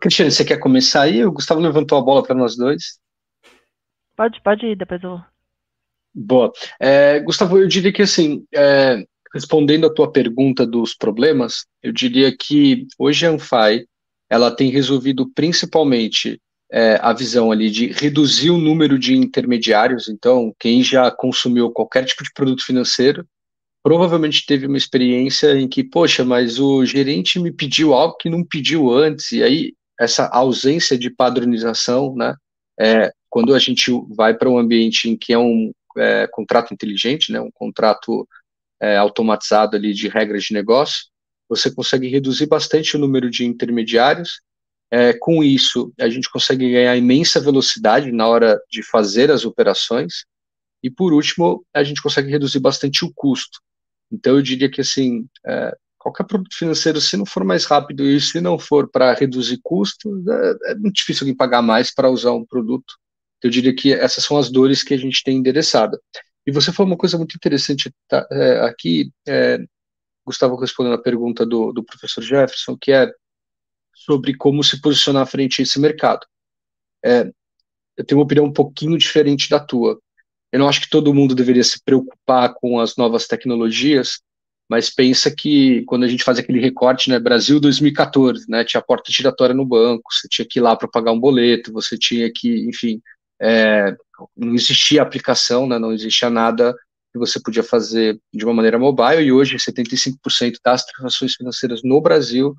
Cristiane, você quer começar aí? O Gustavo levantou a bola para nós dois. Pode, pode ir, depois eu. Boa. É, Gustavo, eu diria que assim, é, respondendo a tua pergunta dos problemas, eu diria que hoje a Anfai ela tem resolvido principalmente é, a visão ali de reduzir o número de intermediários. Então, quem já consumiu qualquer tipo de produto financeiro provavelmente teve uma experiência em que, poxa, mas o gerente me pediu algo que não pediu antes, e aí essa ausência de padronização, né? É, quando a gente vai para um ambiente em que é um é, contrato inteligente, né, um contrato é, automatizado ali de regras de negócio, você consegue reduzir bastante o número de intermediários. É, com isso, a gente consegue ganhar imensa velocidade na hora de fazer as operações. E, por último, a gente consegue reduzir bastante o custo. Então, eu diria que, assim, é, qualquer produto financeiro, se não for mais rápido e se não for para reduzir custo, é, é, muito difícil alguém pagar mais para usar um produto. Eu diria que essas são as dores que a gente tem endereçado. E você falou uma coisa muito interessante tá, é, aqui, é, Gustavo respondendo a pergunta do, do professor Jefferson, que é sobre como se posicionar frente a esse mercado. É, eu tenho uma opinião um pouquinho diferente da tua. Eu não acho que todo mundo deveria se preocupar com as novas tecnologias, mas pensa que quando a gente faz aquele recorte, né, Brasil 2014, né, tinha porta giratória no banco, você tinha que ir lá para pagar um boleto, você tinha que, enfim, é, não existia aplicação, né, não existia nada que você podia fazer de uma maneira mobile, e hoje 75% das transações financeiras no Brasil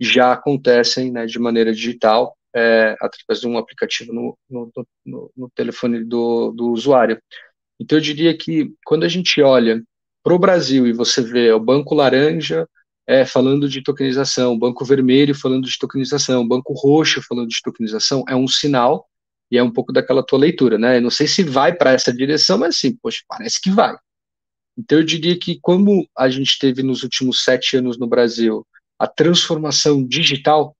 já acontecem né, de maneira digital, é, através de um aplicativo no, no, no, no telefone do, do usuário. Então, eu diria que quando a gente olha para o Brasil e você vê o Banco Laranja é, falando de tokenização, o Banco Vermelho falando de tokenização, o Banco Roxo falando de tokenização, é um sinal e é um pouco daquela tua leitura, né? Eu não sei se vai para essa direção, mas assim, poxa, parece que vai. Então eu diria que como a gente teve nos últimos sete anos no Brasil a transformação digital,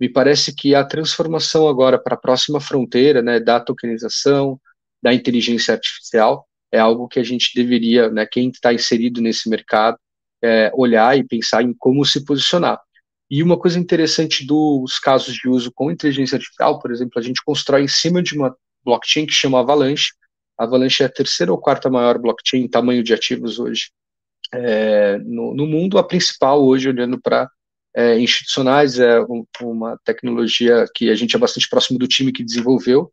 me parece que a transformação agora para a próxima fronteira, né, da tokenização, da inteligência artificial, é algo que a gente deveria, né, quem está inserido nesse mercado, é, olhar e pensar em como se posicionar. E uma coisa interessante dos casos de uso com inteligência artificial, por exemplo, a gente constrói em cima de uma blockchain que chama Avalanche. A Avalanche é a terceira ou quarta maior blockchain em tamanho de ativos hoje é, no, no, mundo. A principal hoje, olhando para é, institucionais, é um, uma tecnologia que a gente é bastante próximo do time que desenvolveu.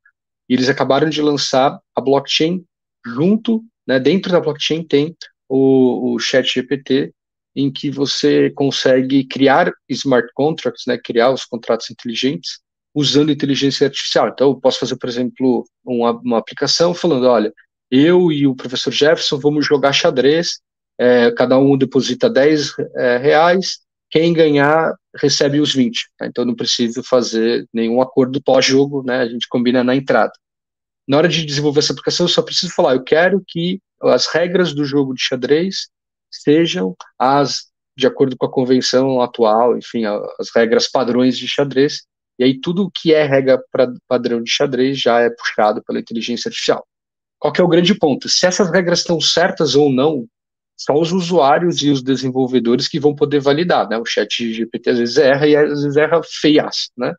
E eles acabaram de lançar a blockchain junto, né, dentro da blockchain tem o, o Chat GPT, em que você consegue criar smart contracts, né, criar os contratos inteligentes usando inteligência artificial. Então, eu posso fazer, por exemplo, uma, uma aplicação falando, olha, eu e o professor Jefferson vamos jogar xadrez, é, cada um deposita 10 é, reais, quem ganhar recebe os 20. Tá? Então, não preciso fazer nenhum acordo pós-jogo, né, a gente combina na entrada. Na hora de desenvolver essa aplicação, eu só preciso falar, eu quero que as regras do jogo de xadrez sejam as de acordo com a convenção atual, enfim, as regras padrões de xadrez, e aí tudo que é regra pra, padrão de xadrez já é puxado pela inteligência artificial. Qual é o grande ponto? Se essas regras estão certas ou não, só os usuários e os desenvolvedores que vão poder validar, né? O chat GPT às vezes erra e às vezes erra feias, né?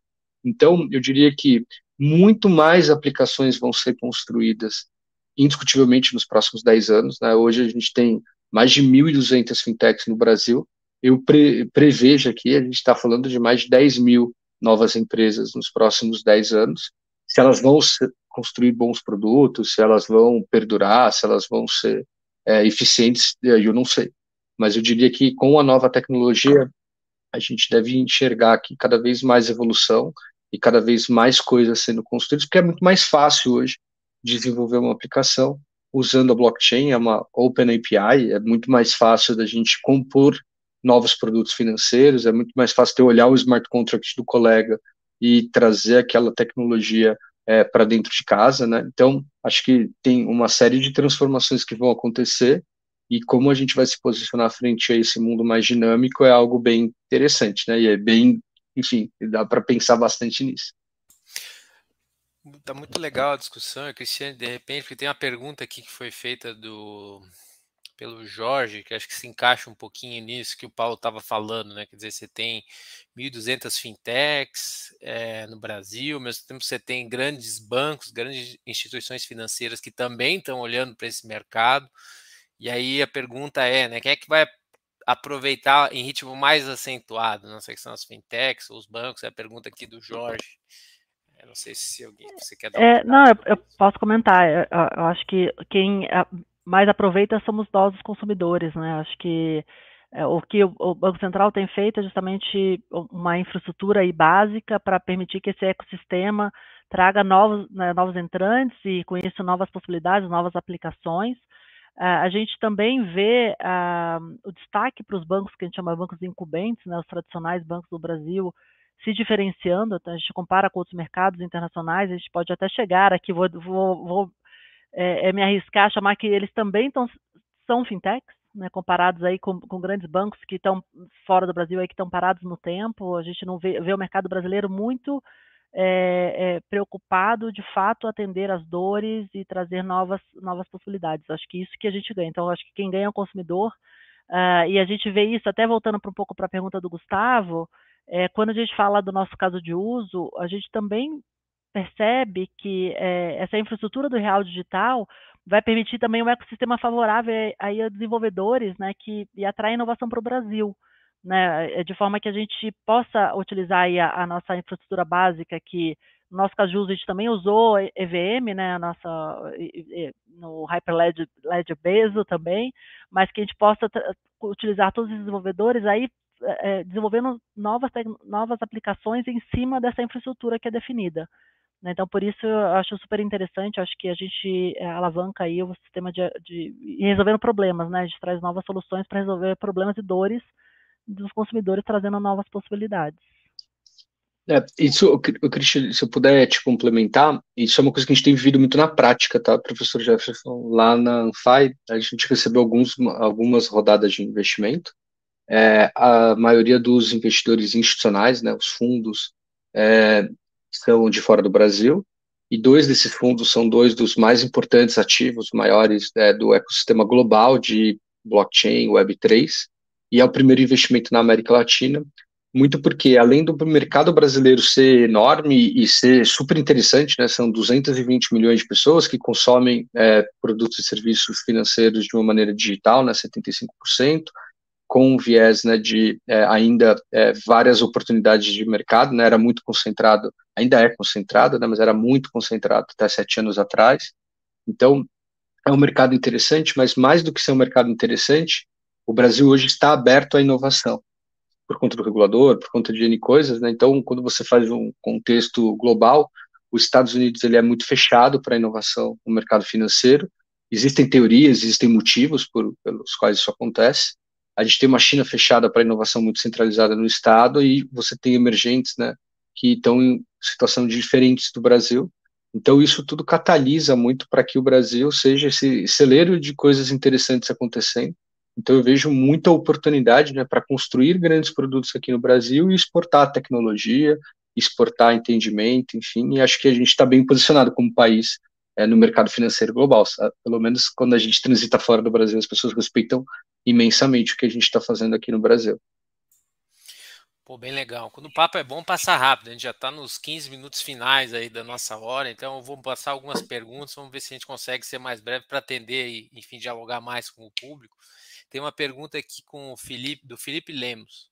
Então, eu diria que muito mais aplicações vão ser construídas indiscutivelmente nos próximos 10 anos, né? Hoje a gente tem mais de 1.200 fintechs no Brasil. Eu pre, prevejo aqui, a gente está falando de mais de 10 mil novas empresas nos próximos 10 anos. Se elas vão construir bons produtos, se elas vão perdurar, se elas vão ser é, eficientes, eu não sei. mas eu diria que com a nova tecnologia, a gente deve enxergar aqui cada vez mais evolução e cada vez mais coisas sendo construídas, porque é muito mais fácil hoje desenvolver uma aplicação usando a blockchain, é uma open API, é muito mais fácil da gente compor novos produtos financeiros, é muito mais fácil ter olhar o smart contract do colega e trazer aquela tecnologia é, para dentro de casa, né? Então, acho que tem uma série de transformações que vão acontecer e como a gente vai se posicionar frente a esse mundo mais dinâmico é algo bem interessante, né? E é bem, enfim, dá para pensar bastante nisso. Tá muito legal a discussão, Cristiane, de repente, porque tem uma pergunta aqui que foi feita do pelo Jorge, que acho que se encaixa um pouquinho nisso que o Paulo estava falando, né? Quer dizer, você tem 1.200 fintechs é, no Brasil, ao mesmo tempo você tem grandes bancos, grandes instituições financeiras que também estão olhando para esse mercado. E aí a pergunta é, né? Quem é que vai aproveitar em ritmo mais acentuado? Não sei se são as fintechs ou os bancos, é a pergunta aqui do Jorge. Eu não sei se alguém você quer dar. É, não, eu, eu, posso comentar. Eu, eu, acho que quem mais aproveita somos nós, os consumidores, né? Acho que é, o que o, o, Banco Central tem feito é justamente uma infraestrutura aí básica para permitir que esse ecossistema traga novos, né, novos entrantes e com isso novas possibilidades, novas aplicações. Uh, a gente também vê uh, o destaque para os bancos que a gente chama de bancos incumbentes, né, os tradicionais bancos do Brasil, se diferenciando. Então, a gente compara com outros mercados internacionais, a gente pode até chegar aqui, vou, vou, vou é, é me arriscar a chamar que eles também tão, são fintechs, né, comparados aí com, com, grandes bancos que estão fora do Brasil aí que estão parados no tempo. A gente não vê, vê o mercado brasileiro muito é, é, preocupado de fato atender as dores e trazer novas novas possibilidades. Acho que isso que a gente ganha. Então acho que quem ganha é o consumidor. Uh, e a gente vê isso até voltando um pouco para a pergunta do Gustavo. É, quando a gente fala do nosso caso de uso, a gente também percebe que é, essa infraestrutura do real digital vai permitir também um ecossistema favorável aí a desenvolvedores, né, que e atrair inovação para o Brasil, né, é, de forma que a gente possa utilizar a, a, nossa infraestrutura básica que no nosso caso de uso a gente também usou EVM, né, a nossa no Hyperledger Ledger também, mas que a gente possa utilizar todos os desenvolvedores aí é, desenvolvendo novas novas aplicações em cima dessa infraestrutura que é definida. Né? Então, por isso, eu acho super interessante, acho que a gente é, alavanca aí o sistema de, de resolvendo problemas, né? A gente traz novas soluções para resolver problemas e dores dos consumidores, trazendo novas possibilidades. É, isso, Cristian, se eu puder te complementar, isso é uma coisa que a gente tem vivido muito na prática, tá, professor Jefferson? Lá na Anfai, a gente recebeu alguns, algumas rodadas de investimento. É, a maioria dos investidores institucionais, né, os fundos, é, são de fora do Brasil, e dois desses fundos são dois dos mais importantes ativos, maiores é, do ecossistema global de blockchain, Web3, e é o primeiro investimento na América Latina, muito porque, além do mercado brasileiro ser enorme e ser super interessante, né, são 220 milhões de pessoas que consomem é, produtos e serviços financeiros de uma maneira digital, né, 75%, com um viés né, de é, ainda é, várias oportunidades de mercado, né, era muito concentrado, ainda é concentrado, né, mas era muito concentrado até sete anos atrás. Então, é um mercado interessante, mas mais do que ser um mercado interessante, o Brasil hoje está aberto à inovação, por conta do regulador, por conta de N coisas, né, então, quando você faz um contexto global, os Estados Unidos ele é muito fechado para a inovação no mercado financeiro, existem teorias, existem motivos por, pelos quais isso acontece, a gente tem uma China fechada para inovação muito centralizada no Estado e você tem emergentes, né, que estão em situação diferentes do Brasil. Então, isso tudo catalisa muito para que o Brasil seja esse celeiro de coisas interessantes acontecendo. Então, eu vejo muita oportunidade né, para construir grandes produtos aqui no Brasil e exportar tecnologia, exportar entendimento, enfim, e acho que a gente está bem posicionado como país é, no mercado financeiro global. Pelo menos quando a gente transita fora do Brasil, as pessoas respeitam imensamente o que a gente está fazendo aqui no Brasil. Pô, bem legal. Quando o papo é bom, passa rápido. A gente já está nos 15 minutos finais aí da nossa hora, então eu vou passar algumas perguntas, vamos ver se a gente consegue ser mais breve para atender e, enfim, dialogar mais com o público. Tem uma pergunta aqui com o Felipe, do Felipe Lemos.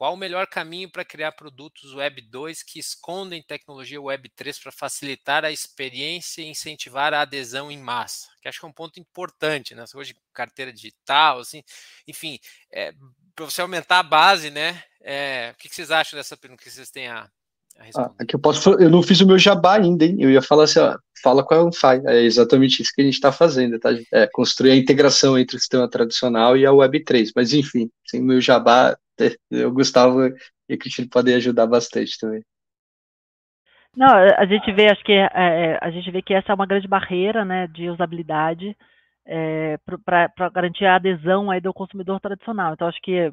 Qual o melhor caminho para criar produtos Web 2 que escondem tecnologia Web 3 para facilitar a experiência e incentivar a adesão em massa? Que acho que é um ponto importante, né? Hoje carteira digital, assim, enfim, é, para você aumentar a base, né? É, o que, vocês acham dessa pergunta que vocês têm a, ah, aqui eu posso, eu não fiz o meu jabá ainda, hein? Eu ia falar assim, ó, fala com a Unfy. É exatamente isso que a gente está fazendo, tá? É construir a integração entre o sistema tradicional e a Web3. Mas enfim, sem o meu jabá, o Gustavo e a Cristina podem ajudar bastante também. Não, a gente vê, acho que é, é, a gente vê que essa é uma grande barreira, né, de usabilidade é, para garantir a adesão aí do consumidor tradicional. Então, acho que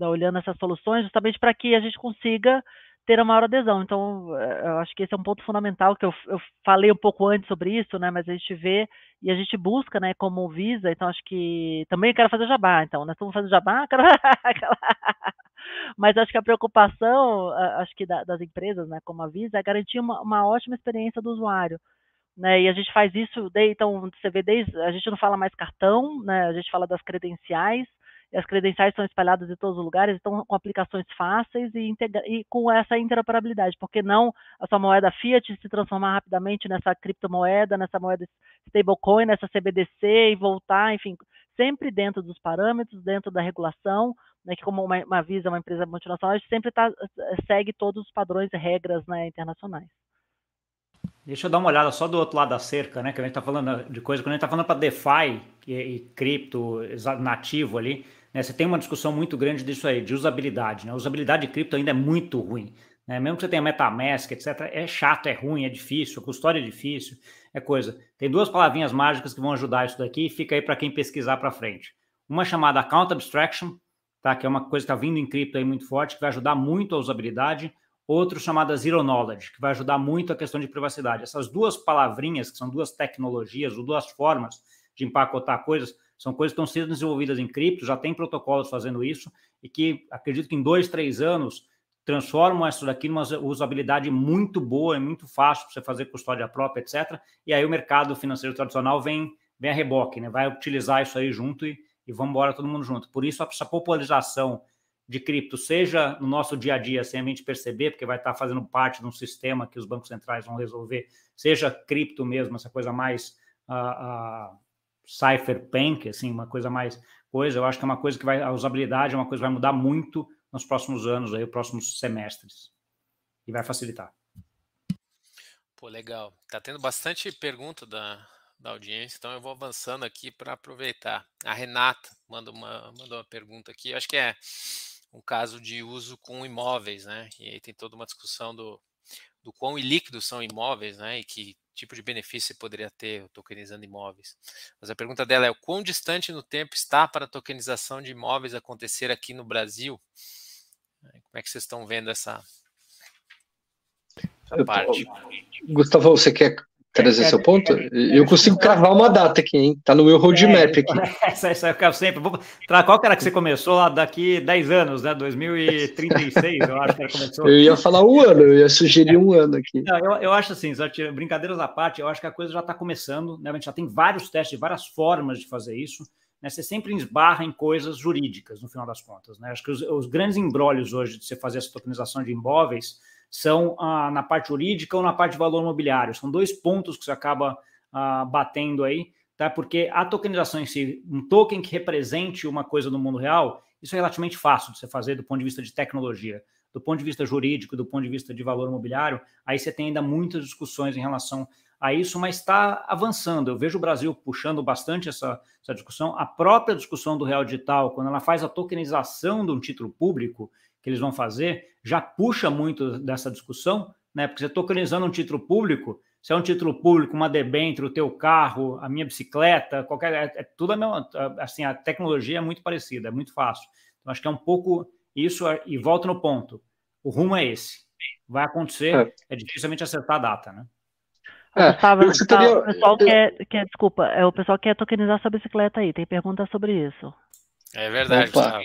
olhando essas soluções, justamente para que a gente consiga ter a maior adesão. Então, eh, eu acho que esse é um ponto fundamental que eu, eu, falei um pouco antes sobre isso, né? Mas a gente vê e a gente busca, né? Como Visa. Então, acho que também quero fazer jabá. Então, nós estamos fazendo jabá, quero... mas acho que a preocupação, acho que das empresas, né? Como a Visa, é garantir uma, uma ótima experiência do usuário. Né, e a gente faz isso, então você vê desde, a gente não fala mais cartão, né, a gente fala das credenciais, as credenciais são espalhadas em todos os lugares, estão com aplicações fáceis e, e, com essa interoperabilidade. Porque não a sua moeda fiat se transformar rapidamente nessa criptomoeda, nessa moeda stablecoin, nessa CBDC e voltar, enfim, sempre dentro dos parâmetros, dentro da regulação, né, que como uma, uma Visa, uma empresa multinacional, a gente sempre tá, segue todos os padrões e regras né, internacionais. Deixa eu dar uma olhada só do outro lado da cerca, né? Que a gente está falando de coisa, quando a gente está falando para DeFi e, e cripto nativo ali, né, você tem uma discussão muito grande disso aí, de usabilidade. Né? Usabilidade de cripto ainda é muito ruim. Né? Mesmo que você tenha MetaMask, etc., é chato, é ruim, é difícil, a custódia é difícil, é coisa. Tem duas palavrinhas mágicas que vão ajudar isso daqui e fica aí para quem pesquisar para frente. Uma chamada Account Abstraction, tá? que é uma coisa que está vindo em cripto aí muito forte, que vai ajudar muito a usabilidade. Outro chamada Zero Knowledge, que vai ajudar muito a questão de privacidade. Essas duas palavrinhas, que são duas tecnologias ou duas formas de empacotar coisas, são coisas que estão sendo desenvolvidas em cripto, já tem protocolos fazendo isso, e que acredito que em dois, três anos transformam isso daqui numa usabilidade muito boa, é muito fácil para você fazer custódia própria, etc. E aí o mercado financeiro tradicional vem, vem a reboque, né? vai utilizar isso aí junto e, e vamos embora todo mundo junto. Por isso, essa popularização de cripto, seja no nosso dia a dia, sem a gente perceber, porque vai estar fazendo parte de um sistema que os bancos centrais vão resolver, seja cripto mesmo, essa coisa mais uh, uh, cypherpunk, assim, uma coisa mais coisa, eu acho que é uma coisa que vai, a usabilidade é uma coisa que vai mudar muito nos próximos anos, aí, próximos semestres, e vai facilitar. Pô, legal. Tá tendo bastante pergunta da, da audiência, então eu vou avançando aqui para aproveitar. A Renata manda uma, mandou uma pergunta aqui, acho que é um caso de uso com imóveis, né? E aí tem toda uma discussão do, do quão ilíquidos são imóveis, né? E que tipo de benefício você poderia ter tokenizando imóveis. Mas a pergunta dela é: o quão distante no tempo está para a tokenização de imóveis acontecer aqui no Brasil? Como é que vocês estão vendo essa, essa parte? Gustavo, você quer trazer é, seu ponto? É, é, eu consigo cravar uma data aqui, hein? Tá no meu roadmap aqui. Essa, essa eu quero sempre. Vou, qual que era que você começou lá daqui 10 anos, né? 2036, eu acho que era começou. Eu ia falar um ano, eu ia sugerir um ano aqui. Não, eu, eu acho assim, brincadeiras à parte, eu acho que a coisa já está começando, né? A gente já tem vários testes, várias formas de fazer isso. Né, você sempre esbarra em coisas jurídicas, no final das contas. Né? Acho que os, os grandes embrólios hoje de você fazer essa tokenização de imóveis são ah, na parte jurídica ou na parte de valor imobiliário. São dois pontos que você acaba ah, batendo aí, tá? Porque a tokenização em si, um token que represente uma coisa no mundo real, isso é relativamente fácil de você fazer do ponto de vista de tecnologia. Do ponto de vista jurídico, do ponto de vista de valor imobiliário, aí você tem ainda muitas discussões em relação a isso, mas está avançando. Eu vejo o Brasil puxando bastante essa, essa discussão. A própria discussão do real digital, quando ela faz a tokenização de um título público, que eles vão fazer, já puxa muito dessa discussão, né? Porque você tokenizando um título público, se é um título público, uma debênture, o teu carro, a minha bicicleta, qualquer, é, é tudo a mesma, assim, a tecnologia é muito parecida, é muito fácil. Então, acho que é um pouco isso, e volto no ponto, o rumo é esse. Vai acontecer, é, é dificilmente acertar a data, né? É, Gustavo, o pessoal quer, quer, desculpa, é, o pessoal quer tokenizar sua bicicleta aí, tem pergunta sobre isso. É verdade, Gustavo.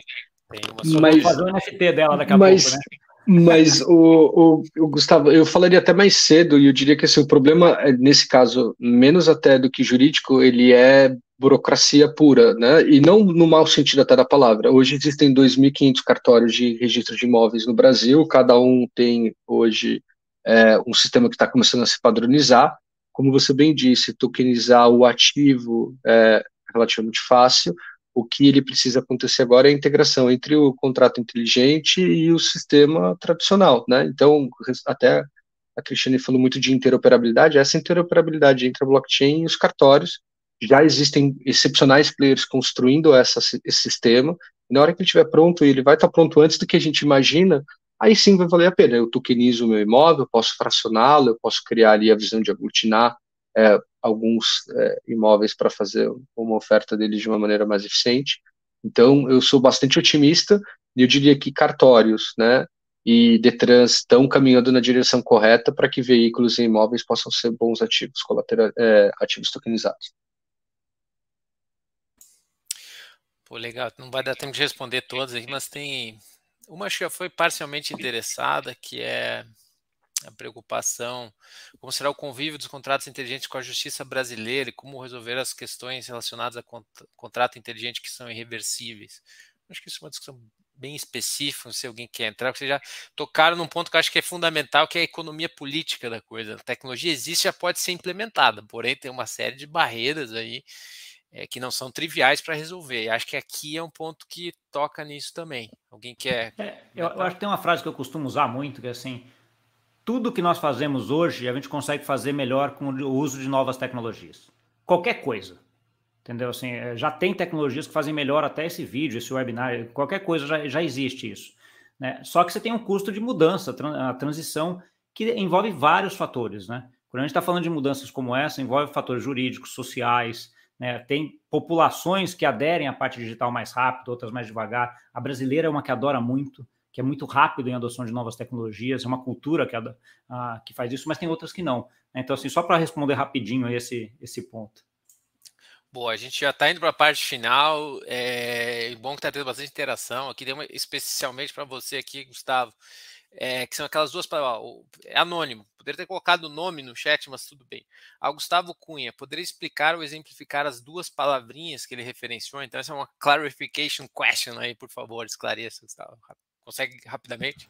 Tem uma mas, fazer o NFT dela daqui a mas, pouco, né? Mas o, o, o, Gustavo, eu falaria até mais cedo, e eu diria que assim, o problema, é, nesse caso, menos até do que jurídico, ele é burocracia pura, né? E não no mau sentido até da palavra. Hoje existem 2.500 cartórios de registro de imóveis no Brasil, cada um tem hoje é, um sistema que está começando a se padronizar. Como você bem disse, tokenizar o ativo é relativamente fácil. O que ele precisa acontecer agora é a integração entre o contrato inteligente e o sistema tradicional, né? Então, até a Cristiane falou muito de interoperabilidade, essa interoperabilidade entre a blockchain e os cartórios, já existem excepcionais players construindo essa, esse sistema, na hora que ele estiver pronto, ele vai estar pronto antes do que a gente imagina, aí sim vai valer a pena. Eu tokenizo o meu imóvel, posso fracioná-lo, eu posso criar ali a visão de aglutinar é, alguns é, imóveis para fazer uma oferta deles de uma maneira mais eficiente. Então, eu sou bastante otimista e eu diria que cartórios, né, e Detrans estão caminhando na direção correta para que veículos e imóveis possam ser bons ativos, é, ativos tokenizados. Pô, legal. Não vai dar tempo de responder todas mas tem uma que já foi parcialmente interessada, que é a preocupação, como será o convívio dos contratos inteligentes com a justiça brasileira e como resolver as questões relacionadas a contrato inteligente que são irreversíveis. Acho que isso é uma discussão bem específica, se alguém quer entrar, porque vocês já tocaram num ponto que eu acho que é fundamental, que é a economia política da coisa. A tecnologia existe, já pode ser implementada, porém tem uma série de barreiras aí é, que não são triviais para resolver. E acho que aqui é um ponto que toca nisso também. Alguém quer. É, eu, eu, acho que tem uma frase que eu costumo usar muito, que é assim: tudo que nós fazemos hoje a gente consegue fazer melhor com o uso de novas tecnologias. Qualquer coisa. Entendeu? Assim, é, já tem tecnologias que fazem melhor até esse vídeo, esse webinar, qualquer coisa já, já existe isso. Né? Só que você tem um custo de mudança, a transição, que envolve vários fatores. Né? Quando a gente está falando de mudanças como essa, envolve fatores jurídicos, sociais, né? Tem populações que aderem à parte digital mais rápido, outras mais devagar. A brasileira é uma que adora muito, que é muito rápido em adoção de novas tecnologias, é uma cultura que, a, que faz isso, mas tem outras que não. Né? Então, assim, só para responder rapidinho esse, esse ponto. Boa, a gente já está indo para a parte final. É bom que está tendo bastante interação aqui, especialmente para você aqui, Gustavo é, que são aquelas duas palavras. É anônimo. Poderia ter colocado o nome no chat, mas tudo bem. Ao Gustavo Cunha, poderia explicar ou exemplificar as duas palavrinhas que ele referenciou? Então, essa é uma clarification question aí, por favor, esclareça, Gustavo. Consegue rapidamente?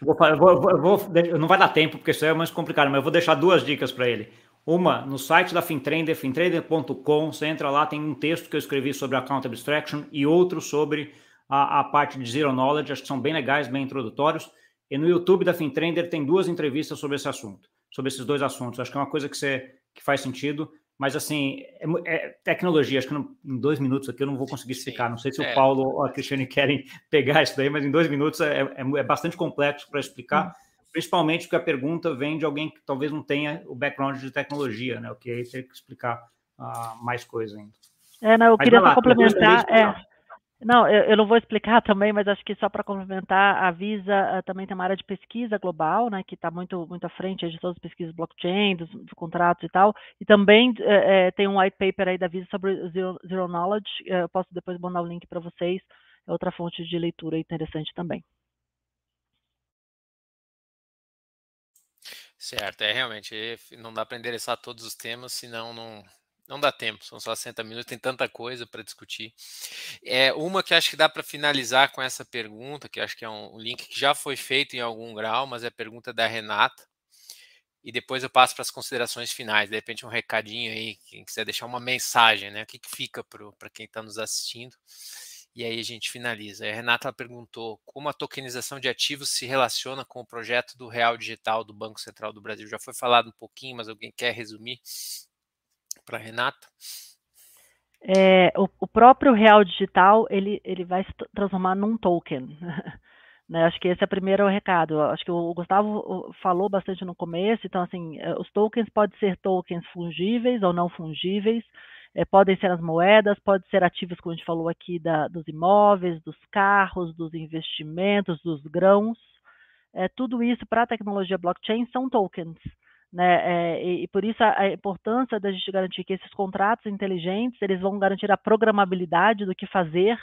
Vou, vou, vou, não vai dar tempo, porque isso é mais complicado, mas eu vou deixar duas dicas para ele. Uma, no site da Fintrader, fintrader.com, você entra lá, tem um texto que eu escrevi sobre account abstraction e outro sobre a, a parte de zero knowledge, acho que são bem legais, bem introdutórios. E no YouTube da FinTrender tem duas entrevistas sobre esse assunto, sobre esses dois assuntos. Acho que é uma coisa que, você, que faz sentido, mas assim, é, é tecnologia. Acho que não, em dois minutos aqui eu não vou conseguir explicar. Não sei se é. o Paulo ou a Cristiane querem pegar isso daí, mas em dois minutos é, é, é bastante complexo para explicar. Hum. Principalmente porque a pergunta vem de alguém que talvez não tenha o background de tecnologia, né? O que aí tem que explicar uh, mais coisa ainda. É, não, eu mas queria só complementar. É, não, eu, eu, não vou explicar também, mas acho que só para complementar, a Visa uh, também tem uma área de pesquisa global, né, que está muito, muito à frente de todas as pesquisas blockchain, dos, dos contratos e tal, e também uh, tem um white paper aí da Visa sobre Zero, Zero Knowledge, eu posso depois mandar o link para vocês, é outra fonte de leitura interessante também. Certo, é realmente, não dá para endereçar todos os temas, senão não, não dá tempo, são só 60 minutos, tem tanta coisa para discutir. É uma que acho que dá para finalizar com essa pergunta, que acho que é um link que já foi feito em algum grau, mas é a pergunta da Renata. E depois eu passo para as considerações finais. De repente, um recadinho aí, quem quiser deixar uma mensagem, né? O que, que fica para quem está nos assistindo. E aí a gente finaliza. A Renata perguntou como a tokenização de ativos se relaciona com o projeto do Real Digital do Banco Central do Brasil. Já foi falado um pouquinho, mas alguém quer resumir? Para Renata? É, o, o, próprio real digital ele, ele vai se transformar num token. né? Acho que esse é o primeiro recado. Acho que o Gustavo falou bastante no começo. Então, assim, é, os tokens podem ser tokens fungíveis ou não fungíveis. É, podem ser as moedas, podem ser ativos, como a gente falou aqui, da, dos imóveis, dos carros, dos investimentos, dos grãos. É, tudo isso para a tecnologia blockchain são tokens. Né? É, e, e, por isso a, a, importância da gente garantir que esses contratos inteligentes eles vão garantir a programabilidade do que fazer,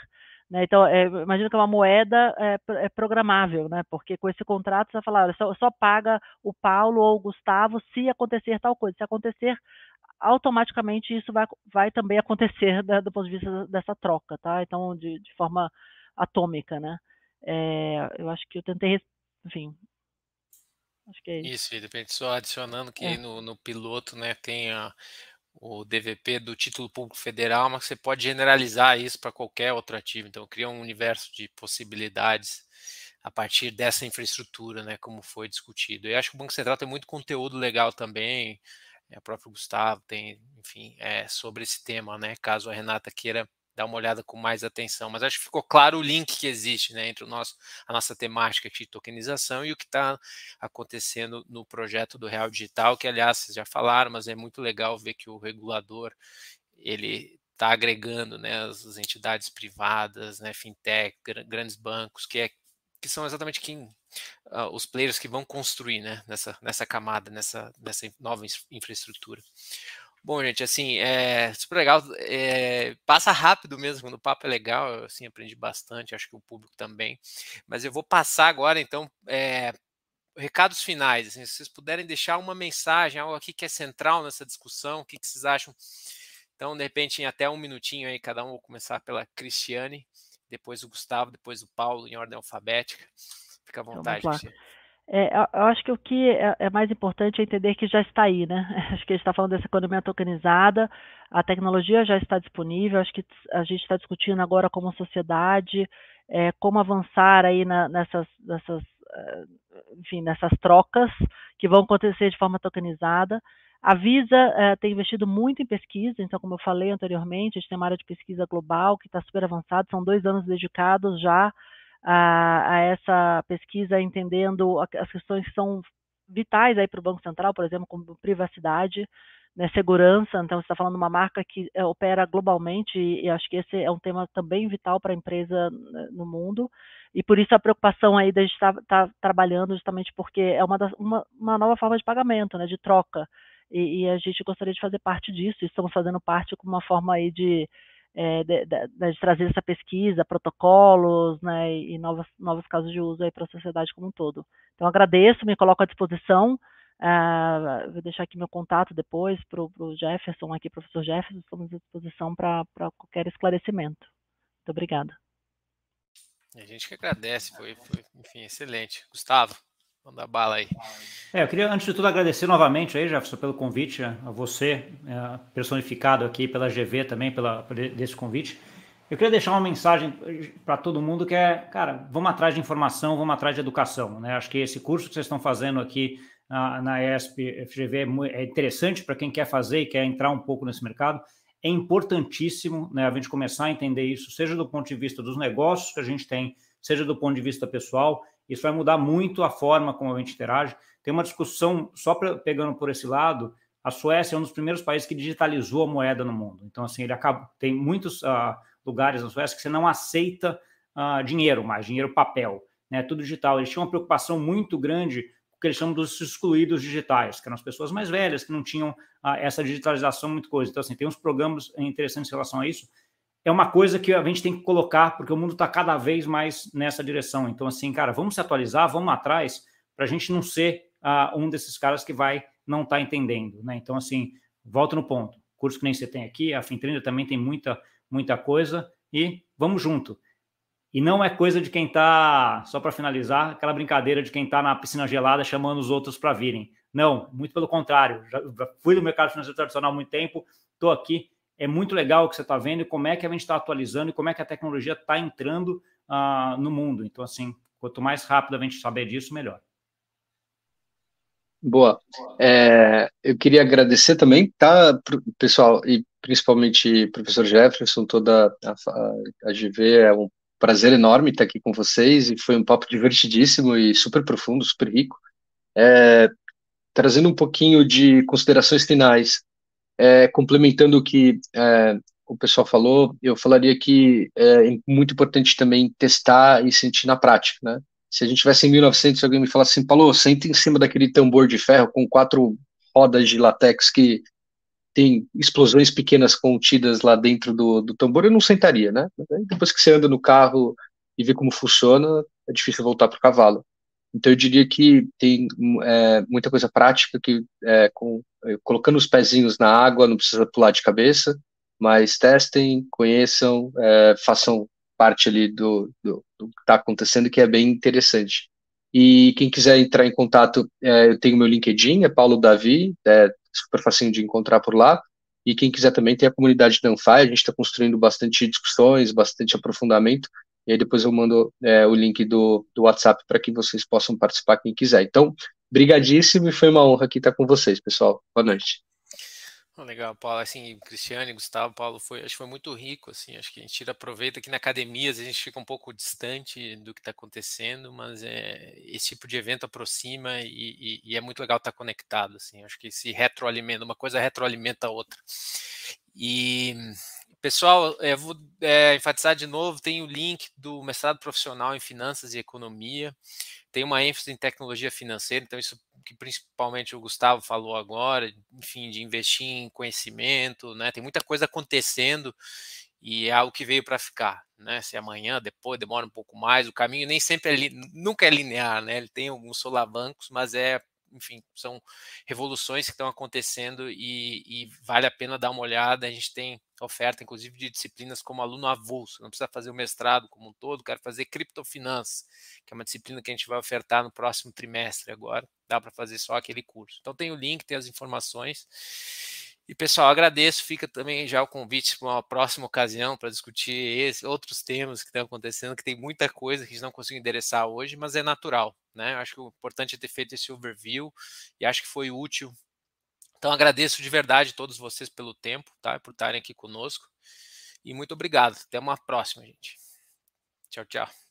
Né? Então, é, imagina que é uma moeda é, é, programável, né? porque com esse contrato você vai falar, só, só paga o Paulo ou o Gustavo se acontecer tal coisa. Se acontecer, automaticamente isso vai, vai também acontecer da, do ponto de vista dessa troca, tá? Então, de, de forma atômica, né? É, eu acho que eu tentei, enfim, acho que é isso. Isso, e de repente só adicionando que é. no, no piloto, né, tem a, o DVP do título público federal, mas você pode generalizar isso para qualquer outro ativo. Então, cria um universo de possibilidades a partir dessa infraestrutura, né, como foi discutido. E acho que o Banco Central tem muito conteúdo legal também. É, o próprio Gustavo tem, enfim, é, sobre esse tema, né? Caso a Renata queira dar uma olhada com mais atenção. Mas acho que ficou claro o link que existe né, entre o nosso, a nossa temática de tokenização e o que está acontecendo no projeto do Real Digital, que aliás vocês já falaram, mas é muito legal ver que o regulador ele está agregando né, as, entidades privadas, né, fintech, grandes bancos, que, é, que são exatamente quem uh, os players que vão construir né, nessa, nessa camada, nessa, nessa nova infraestrutura. Bom, gente, assim, é super legal. É, passa rápido mesmo, quando o papo é legal, eu assim, aprendi bastante, acho que o público também. Mas eu vou passar agora, então, é, recados finais. Assim, se vocês puderem deixar uma mensagem, algo aqui que é central nessa discussão, o que, que vocês acham? Então, de repente, em até um minutinho aí, cada um, vou começar pela Cristiane, depois o Gustavo, depois o Paulo, em ordem alfabética. Fica à então, vontade, Cristiane. É, eu acho que o que é, é, mais importante é entender que já está aí, né? Acho que a gente está falando dessa economia tokenizada, a tecnologia já está disponível, acho que a gente está discutindo agora como sociedade é, como avançar aí na, nessas, nessas, eh, enfim, nessas trocas que vão acontecer de forma tokenizada. A Visa é, tem investido muito em pesquisa, então, como eu falei anteriormente, a gente tem uma área de pesquisa global que está super avançada, são dois anos dedicados já a, a essa pesquisa, entendendo as questões que são vitais aí para o Banco Central, por exemplo, como privacidade, né, segurança. Então, você está falando de uma marca que é, opera globalmente e, acho que esse é um tema também vital para a empresa né, no mundo. E por isso a preocupação aí da gente estar tá, tá trabalhando justamente porque é uma, das, uma, uma, nova forma de pagamento, né, de troca. E, e, a gente gostaria de fazer parte disso. E estamos fazendo parte com uma forma aí de é, de, de, de, trazer essa pesquisa, protocolos, né, e novos, novos casos de uso para a sociedade como um todo. Então, agradeço, me coloco à disposição, uh, vou deixar aqui meu contato depois para o Jefferson, aqui, professor Jefferson, estamos à disposição para qualquer esclarecimento. Muito obrigada. A gente que agradece, foi, foi enfim, excelente. Gustavo. Manda bala aí. É, eu queria, antes de tudo, agradecer novamente aí, Jefferson, pelo convite, a você, é, personificado aqui pela GV também, pela, desse convite. Eu queria deixar uma mensagem para todo mundo que é, cara, vamos atrás de informação, vamos atrás de educação. Né? Acho que esse curso que vocês estão fazendo aqui na, na ESP FGV é, é interessante para quem quer fazer e quer entrar um pouco nesse mercado. É importantíssimo né, a gente começar a entender isso, seja do ponto de vista dos negócios que a gente tem, seja do ponto de vista pessoal isso vai mudar muito a forma como a gente interage. Tem uma discussão, só pra, pegando por esse lado, a Suécia é um dos primeiros países que digitalizou a moeda no mundo. Então, assim, ele acaba, tem muitos uh, lugares na Suécia que você não aceita uh, dinheiro mais, dinheiro papel, né? Tudo digital. Eles tinham uma preocupação muito grande com o que eles chamam dos excluídos digitais, que eram as pessoas mais velhas, que não tinham uh, essa digitalização muito coisa. Então, assim, tem uns programas interessantes em relação a isso é uma coisa que a gente tem que colocar, porque o mundo está cada vez mais nessa direção. Então, assim, cara, vamos se atualizar, vamos atrás, para a gente não ser uh, um desses caras que vai não estar tá entendendo, né? Então, assim, volta no ponto. Curso que nem você tem aqui, a Fintrenda também tem muita, muita coisa, e vamos junto. E não é coisa de quem está, só para finalizar, aquela brincadeira de quem está na piscina gelada chamando os outros para virem. Não, muito pelo contrário. Já fui do mercado financeiro tradicional há muito tempo, estou aqui é muito legal o que você está vendo e como é que a gente está atualizando e como é que a tecnologia está entrando uh, no mundo. Então, assim, quanto mais rápido a gente saber disso, melhor. Boa. É, eu queria agradecer também, tá, pessoal, e principalmente professor Jefferson, toda a, a, a GV, é um prazer enorme estar aqui com vocês e foi um papo divertidíssimo e super profundo, super rico. É, trazendo um pouquinho de considerações finais, é, complementando o que é, o pessoal falou, eu falaria que é muito importante também testar e sentir na prática, né? Se a gente tivesse em 1900 alguém me falasse assim, Paulo, senta em cima daquele tambor de ferro com quatro rodas de latex que tem explosões pequenas contidas lá dentro do, do tambor, eu não sentaria, né? depois que você anda no carro e vê como funciona, é difícil voltar para o cavalo. Então eu diria que tem é, muita coisa prática que é, com, é, colocando os pezinhos na água, não precisa pular de cabeça, mas testem, conheçam, é, façam parte ali do, do, do que está acontecendo, que é bem interessante. E quem quiser entrar em contato, é, eu tenho meu LinkedIn, é Paulo Davi, é super facinho de encontrar por lá. E quem quiser também tem a comunidade da Anfai, a gente está construindo bastante discussões, bastante aprofundamento. E aí depois eu mando é, o link do, do WhatsApp para que vocês possam participar quem quiser. Então, brigadíssimo e foi uma honra aqui estar com vocês, pessoal. Boa noite. Legal, Paulo. Assim, Cristiane, Gustavo, Paulo, foi, acho que foi muito rico. Assim, acho que a gente aproveita que na academia a gente fica um pouco distante do que está acontecendo, mas é, esse tipo de evento aproxima e, e, e, é muito legal estar conectado. Assim, acho que se retroalimenta, uma coisa retroalimenta a outra. E pessoal, é, vou é, enfatizar de novo: tem o link do mestrado profissional em finanças e economia tem uma ênfase em tecnologia financeira, então isso que principalmente o Gustavo falou agora, enfim, de investir em conhecimento, né? Tem muita coisa acontecendo e é algo que veio para ficar, né? Se amanhã, depois, demora um pouco mais, o caminho nem sempre é nunca é linear, né? Ele tem alguns solavancos, mas é enfim, são revoluções que estão acontecendo e, e, vale a pena dar uma olhada. A gente tem oferta, inclusive, de disciplinas como aluno avulso. Não precisa fazer o mestrado como um todo, quero fazer criptofinanças, que é uma disciplina que a gente vai ofertar no próximo trimestre agora. Dá para fazer só aquele curso. Então tem o link, tem as informações. E pessoal, agradeço. Fica também já o convite para uma próxima ocasião para discutir esse, outros temas que estão acontecendo, que tem muita coisa que a gente não conseguiu endereçar hoje, mas é natural, né? Acho que o importante é ter feito esse overview e acho que foi útil. Então agradeço de verdade todos vocês pelo tempo, tá? Por estarem aqui conosco. E muito obrigado. Até uma próxima, gente. Tchau, tchau.